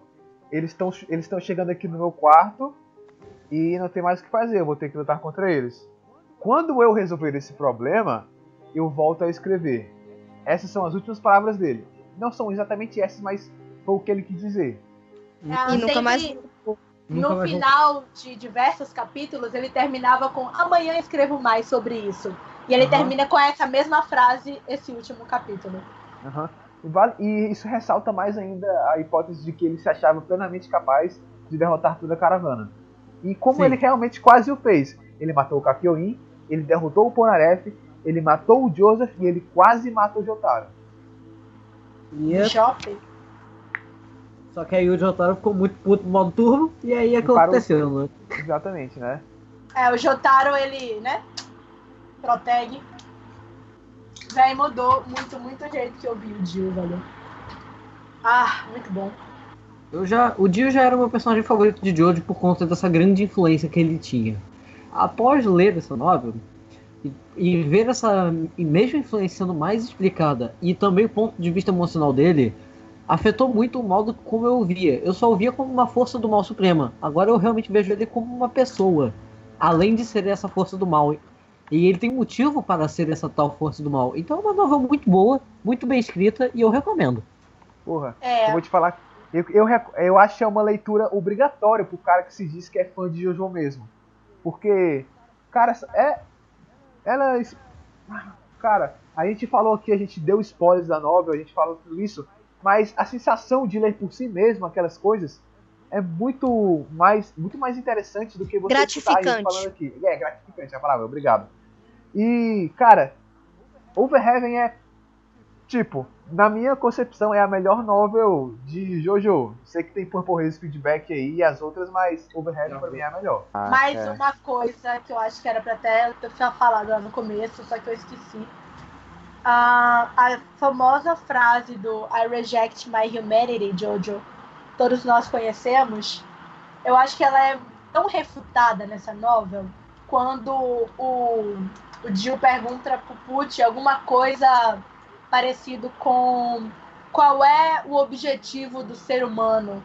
eles estão eles estão chegando aqui no meu quarto e não tem mais o que fazer, eu vou ter que lutar contra eles. Quando eu resolver esse problema, eu volto a escrever. Essas são as últimas palavras dele. Não são exatamente essas, mas foi o que ele quis dizer. Ah, E nunca sempre mais- Nunca No mais final de diversos capítulos, ele terminava com amanhã escrevo mais sobre isso. E ele Aham. termina com essa mesma frase, esse último capítulo. Aham. E, vale- e isso ressalta mais ainda a hipótese de que ele se achava plenamente capaz de derrotar toda a caravana. E como Sim. ele realmente quase o fez. Ele matou o Kakyoin, ele derrotou o Ponaref, ele matou o Joseph e ele quase matou o Jotaro. E é- Shopping. Só que aí o Jotaro ficou muito puto no modo turbo e aí é que aconteceu, né? Exatamente, né? É, o Jotaro, ele, né? Protege. Véi, mudou muito, muito o jeito que eu vi o Jill, velho. Ah, muito bom. Eu já, o Dio já era o meu personagem favorito de Jojo por conta dessa grande influência que ele tinha. Após ler essa novela e, ver essa mesmo influência sendo mais explicada e também o ponto de vista emocional dele, afetou muito o modo como eu via. Eu só o via como uma força do mal suprema. Agora eu realmente vejo ele como uma pessoa, além de ser essa força do mal. E ele tem motivo para ser essa tal força do mal. Então é uma novela muito boa, muito bem escrita e eu recomendo. Porra, eu É, vou te falar. Eu, eu, eu acho que é uma leitura obrigatória pro cara que se diz que é fã de Jojo mesmo. Porque, cara, é. Ela. es- Cara, a gente falou aqui, a gente deu spoilers da novela, a gente falou tudo isso. Mas a sensação de ler por si mesmo aquelas coisas é muito mais, muito mais interessante do que você Gratificante. falando aqui. É, gratificante a palavra, obrigado. E, cara, Over Heaven é, tipo, na minha concepção, é a melhor novel de Jojo. Sei que tem Purple Haze Feedback aí e as outras, mas Over Heaven pra mim é a melhor. mais é. uma coisa que eu acho que era pra até eu ter falado lá no começo, só que eu esqueci. Ah, a famosa frase do I reject my humanity, Jojo, todos nós conhecemos. Eu acho que ela é tão refutada nessa novel quando o, o Jill pergunta pro Pucci alguma coisa parecido com qual é o objetivo do ser humano.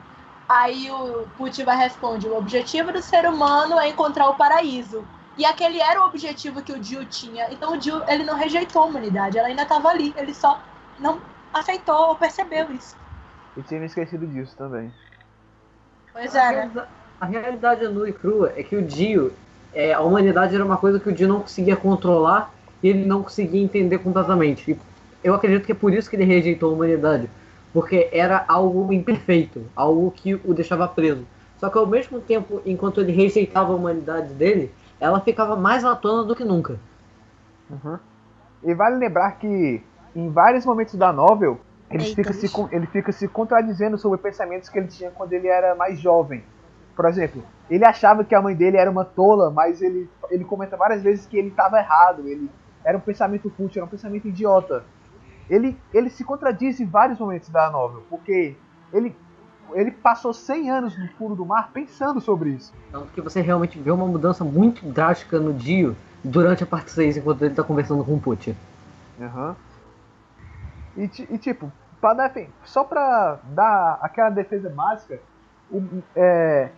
Aí o Pucci vai responder: o objetivo do ser humano é encontrar o paraíso. E aquele era o objetivo que o Jill tinha. Então o Jill ele não rejeitou a humanidade, ela ainda estava ali. Ele só não aceitou ou percebeu isso. Eu tinha me esquecido disso também. Pois A é, né? A realidade nua e crua é que o Dio, é, a humanidade era uma coisa que o Dio não conseguia controlar e ele não conseguia entender completamente. E eu acredito que é por isso que ele rejeitou a humanidade, porque era algo imperfeito, algo que o deixava preso. Só que ao mesmo tempo, enquanto ele rejeitava a humanidade dele, ela ficava mais à tona do que nunca. Uhum. E vale lembrar que em vários momentos da novel ele Eita, fica, se, ele fica se contradizendo sobre pensamentos que ele tinha quando ele era mais jovem. Por exemplo, ele achava que a mãe dele era uma tola, mas ele, ele comenta várias vezes que ele estava errado. Ele era um pensamento fútil, era um pensamento idiota. Ele, ele se contradiz em vários momentos da novel, porque ele, ele passou 100 anos no fundo do mar pensando sobre isso. Tanto que você realmente vê uma mudança muito drástica no Dio durante a parte 6, enquanto ele tá conversando com o Pucci. Aham. E, e, tipo, pra dar, enfim, só pra dar aquela defesa básica, o, é,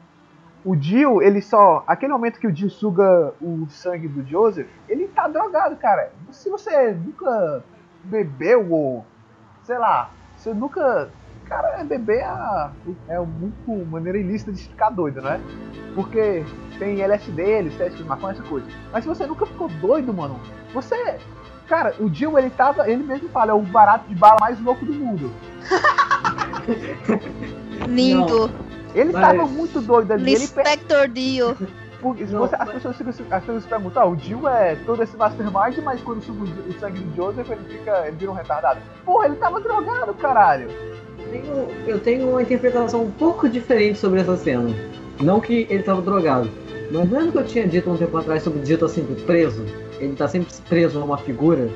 o Jill, ele só. Aquele momento que o Jill suga o sangue do Joseph, ele tá drogado, cara. Se você nunca bebeu ou. sei lá, você nunca cara, beber é, é muito maneira ilícita de ficar doido, né? Porque tem LSD, LSD, maconha, essa coisa. Mas se você nunca ficou doido, mano, você. Cara, o Jill, ele tava. Ele mesmo fala, é o barato de bala mais louco do mundo. Lindo. Ele Mas- tava muito doido ali. Ele pe- Inspector Dio. Porque se você- as, pessoas, as pessoas se perguntam, ah, o Jill é todo esse mastermind, mas quando suga o sangue do Joseph, ele fica. ele vira um retardado. Porra, ele tava drogado, caralho. tenho- eu tenho uma interpretação um pouco diferente sobre essa cena. Não que ele tava drogado. Mas lembra que eu tinha dito um tempo atrás sobre o Dio tá sempre preso? Ele tá sempre preso a uma figura?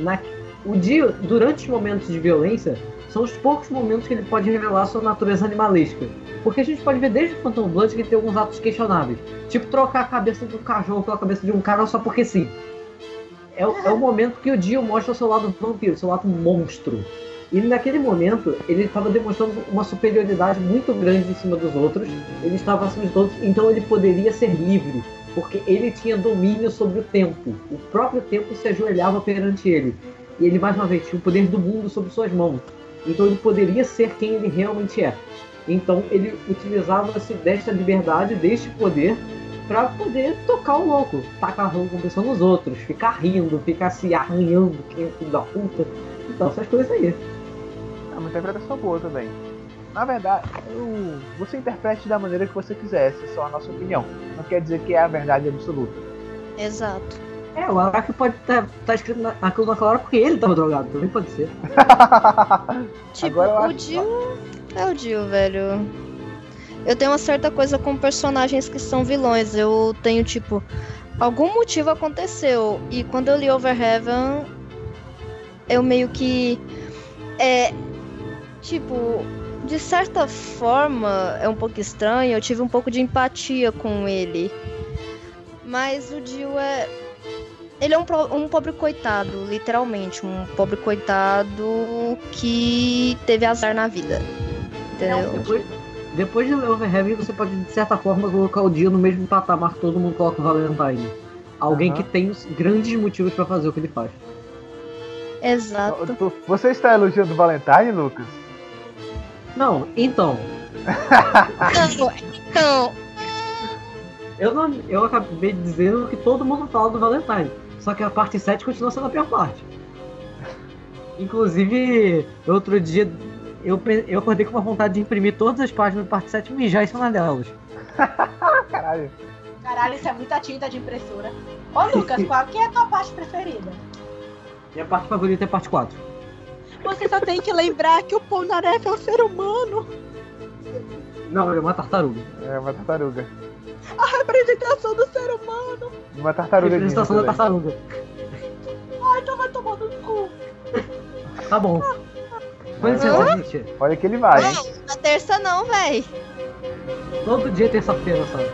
Na, o Dio, durante os momentos de violência, são os poucos momentos que ele pode revelar sua natureza animalesca. Porque a gente pode ver desde o Phantom Blood que tem alguns atos questionáveis. Tipo trocar a cabeça um cachorro pela cabeça de um cara só porque sim. É, é o momento que o Dio mostra o seu lado vampiro, seu lado monstro. E naquele momento, ele estava demonstrando uma superioridade muito grande em cima dos outros. Ele estava acima de todos, então ele poderia ser livre, porque ele tinha domínio sobre o tempo. O próprio tempo se ajoelhava perante ele. E ele, mais uma vez, tinha o poder do mundo sobre suas mãos. Então ele poderia ser quem ele realmente é. Então ele utilizava-se desta liberdade, deste poder, para poder tocar o louco. Tacar a competição nos outros, ficar rindo, ficar se arranhando, quem é filho da puta. Então, essas coisas aí. É uma interpretação boa também. Na verdade, eu- você interprete da maneira que você quiser, essa é só a nossa opinião. Não quer dizer que é a verdade absoluta. Exato. É, o Araki pode estar tá, escrito na- naquilo naquela hora porque ele tava drogado, também pode ser. Tipo, Agora o Dio é o Dio, velho. Eu tenho uma certa coisa com personagens que são vilões. Eu tenho, tipo, algum motivo aconteceu. E quando eu li Over Heaven, eu meio que. É. Tipo, de certa forma, é um pouco estranho. Eu tive um pouco de empatia com ele. Mas o Dio é. Ele é um, um pobre coitado, literalmente. Um pobre coitado que teve azar na vida. Entendeu? Depois, depois de ler Overheaven, você pode, de certa forma, colocar o dia no mesmo patamar que todo mundo coloca o Valentine. Alguém Aham. que tem os grandes motivos pra fazer o que ele faz. Exato. Você está elogiando o Valentine, Lucas? Não, então, Então, então, eu, não, eu acabei dizendo que todo mundo fala do Valentine. Só que a parte 7 continua sendo a pior parte. Inclusive, outro dia eu, eu acordei com uma vontade de imprimir todas as páginas da parte 7 e mijar em cima delas. Caralho. Caralho, isso é muita tinta de impressora. Ô Lucas, qual que é a tua parte preferida? Minha parte favorita é a parte 4. Você só tem que lembrar que o Polnareff é um ser humano. Não, ele é uma tartaruga. É uma tartaruga. A representação do ser humano. Uma tartaruga Representação da tartaruga. Ai, então vai tomar no cu. Tá bom. Com licença, gente. Olha que ele vai, hein? não, na terça não, véi. Todo dia é terça-feira, sabe?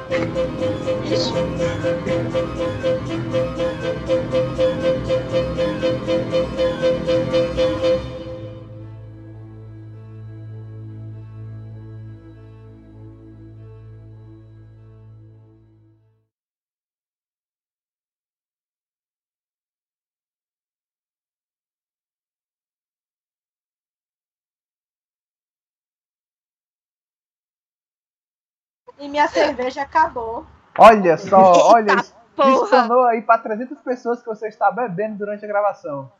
E minha cerveja acabou. Olha só, olha. Adicionou aí pra 300 pessoas que você está bebendo durante a gravação.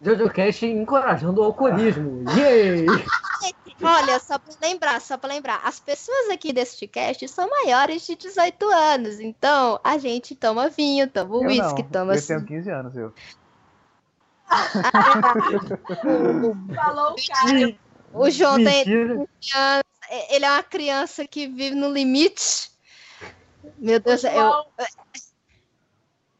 Jojo Cash encorajando o alcoolismo. Yay! Olha, só pra lembrar, só pra lembrar, as pessoas aqui deste cast são maiores de 18 anos, então a gente toma vinho, toma Eu uísque, não, toma eu tenho 15 anos, eu. Falou o cara. O João tem Mentira. Ele é uma criança que vive no limite. Meu O Deus, eu, João,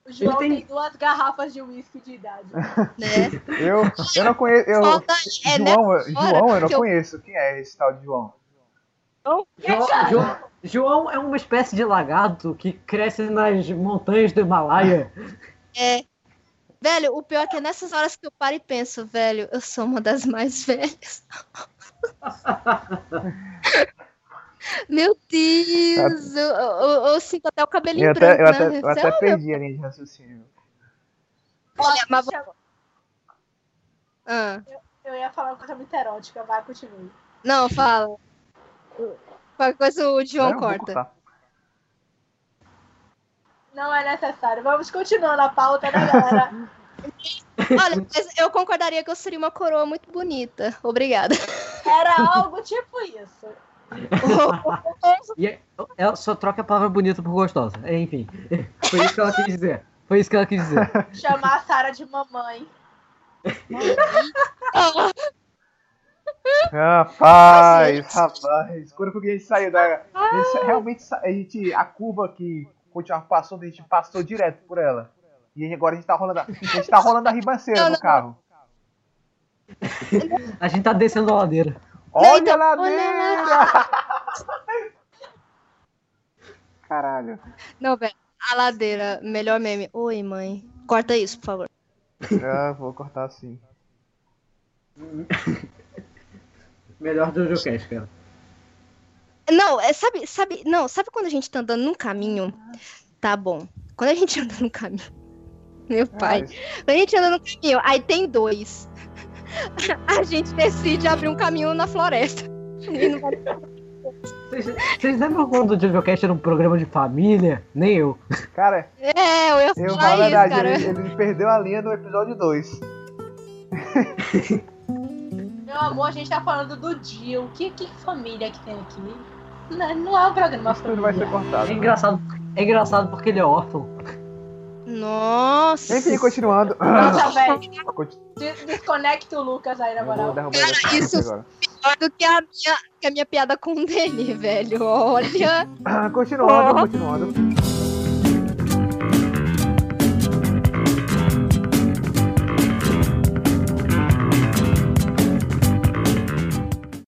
o João tem... tem- duas garrafas de uísque de idade. né? Eu, eu não conheço. Eu, Falta é nessa João, eu- João, eu não eu- conheço. Quem é esse tal de João? João, João- João é uma espécie de lagarto que cresce nas montanhas do Himalaia. É. Velho, o pior é que é nessas horas que eu paro e penso, velho, eu sou uma das mais velhas. Meu Deus, eu, eu- eu- eu sinto até o cabelinho Eu branco, até, eu até, né? eu até lá, meu- perdi a linha de raciocínio. Olha, mas- Ah, eu ia falar uma coisa muito erótica, vai, continue. Não, fala. Qualquer coisa o João eu vou corta. Não é necessário. Vamos continuando a pauta, né, galera? Olha, mas eu concordaria que eu seria uma coroa muito bonita. Obrigada. Era algo tipo isso. E é- ela só troca a palavra bonita por gostosa. Enfim. Foi isso que ela quis dizer. Foi isso que ela quis dizer. Chamar a Sara de mamãe. Rapaz, rapaz. Quando que a gente saiu da. A gente realmente a gente. A curva que o Thiago passou, a gente passou direto por ela. E agora a gente tá rolando a, a gente tá rolando a ribanceira Não, no não. carro. A gente tá descendo a ladeira. Olha então, a olha ladeira! Caralho. Não, velho. A ladeira, melhor meme. Oi, mãe. Corta isso, por favor. Ah, vou cortar assim. Melhor do Jocast, cara. Não, é, sabe, sabe, não, sabe quando a gente tá andando num caminho? Tá bom. Quando a gente anda num caminho. Meu pai. Quando a gente anda no caminho, aí tem dois. A gente decide abrir um caminho na floresta. E não vai- Vocês, vocês lembram quando o JoJoCast era um programa de família? Nem eu. Cara, É, eu ia eu falar isso, verdade, cara. ele, ele perdeu a linha no episódio 2. Meu amor, a gente tá falando do Jill. Que, que família que tem aqui? Não, não é um programa Isso tudo vai ser cortado. É engraçado, é engraçado porque ele é órfão. Nossa. Enfim, continuando. Nossa, velho. Desconecta o Lucas aí, na moral. aqui isso- agora. Pior do que a minha, que a minha piada com o Deni, velho. Olha. Continuando, continuando.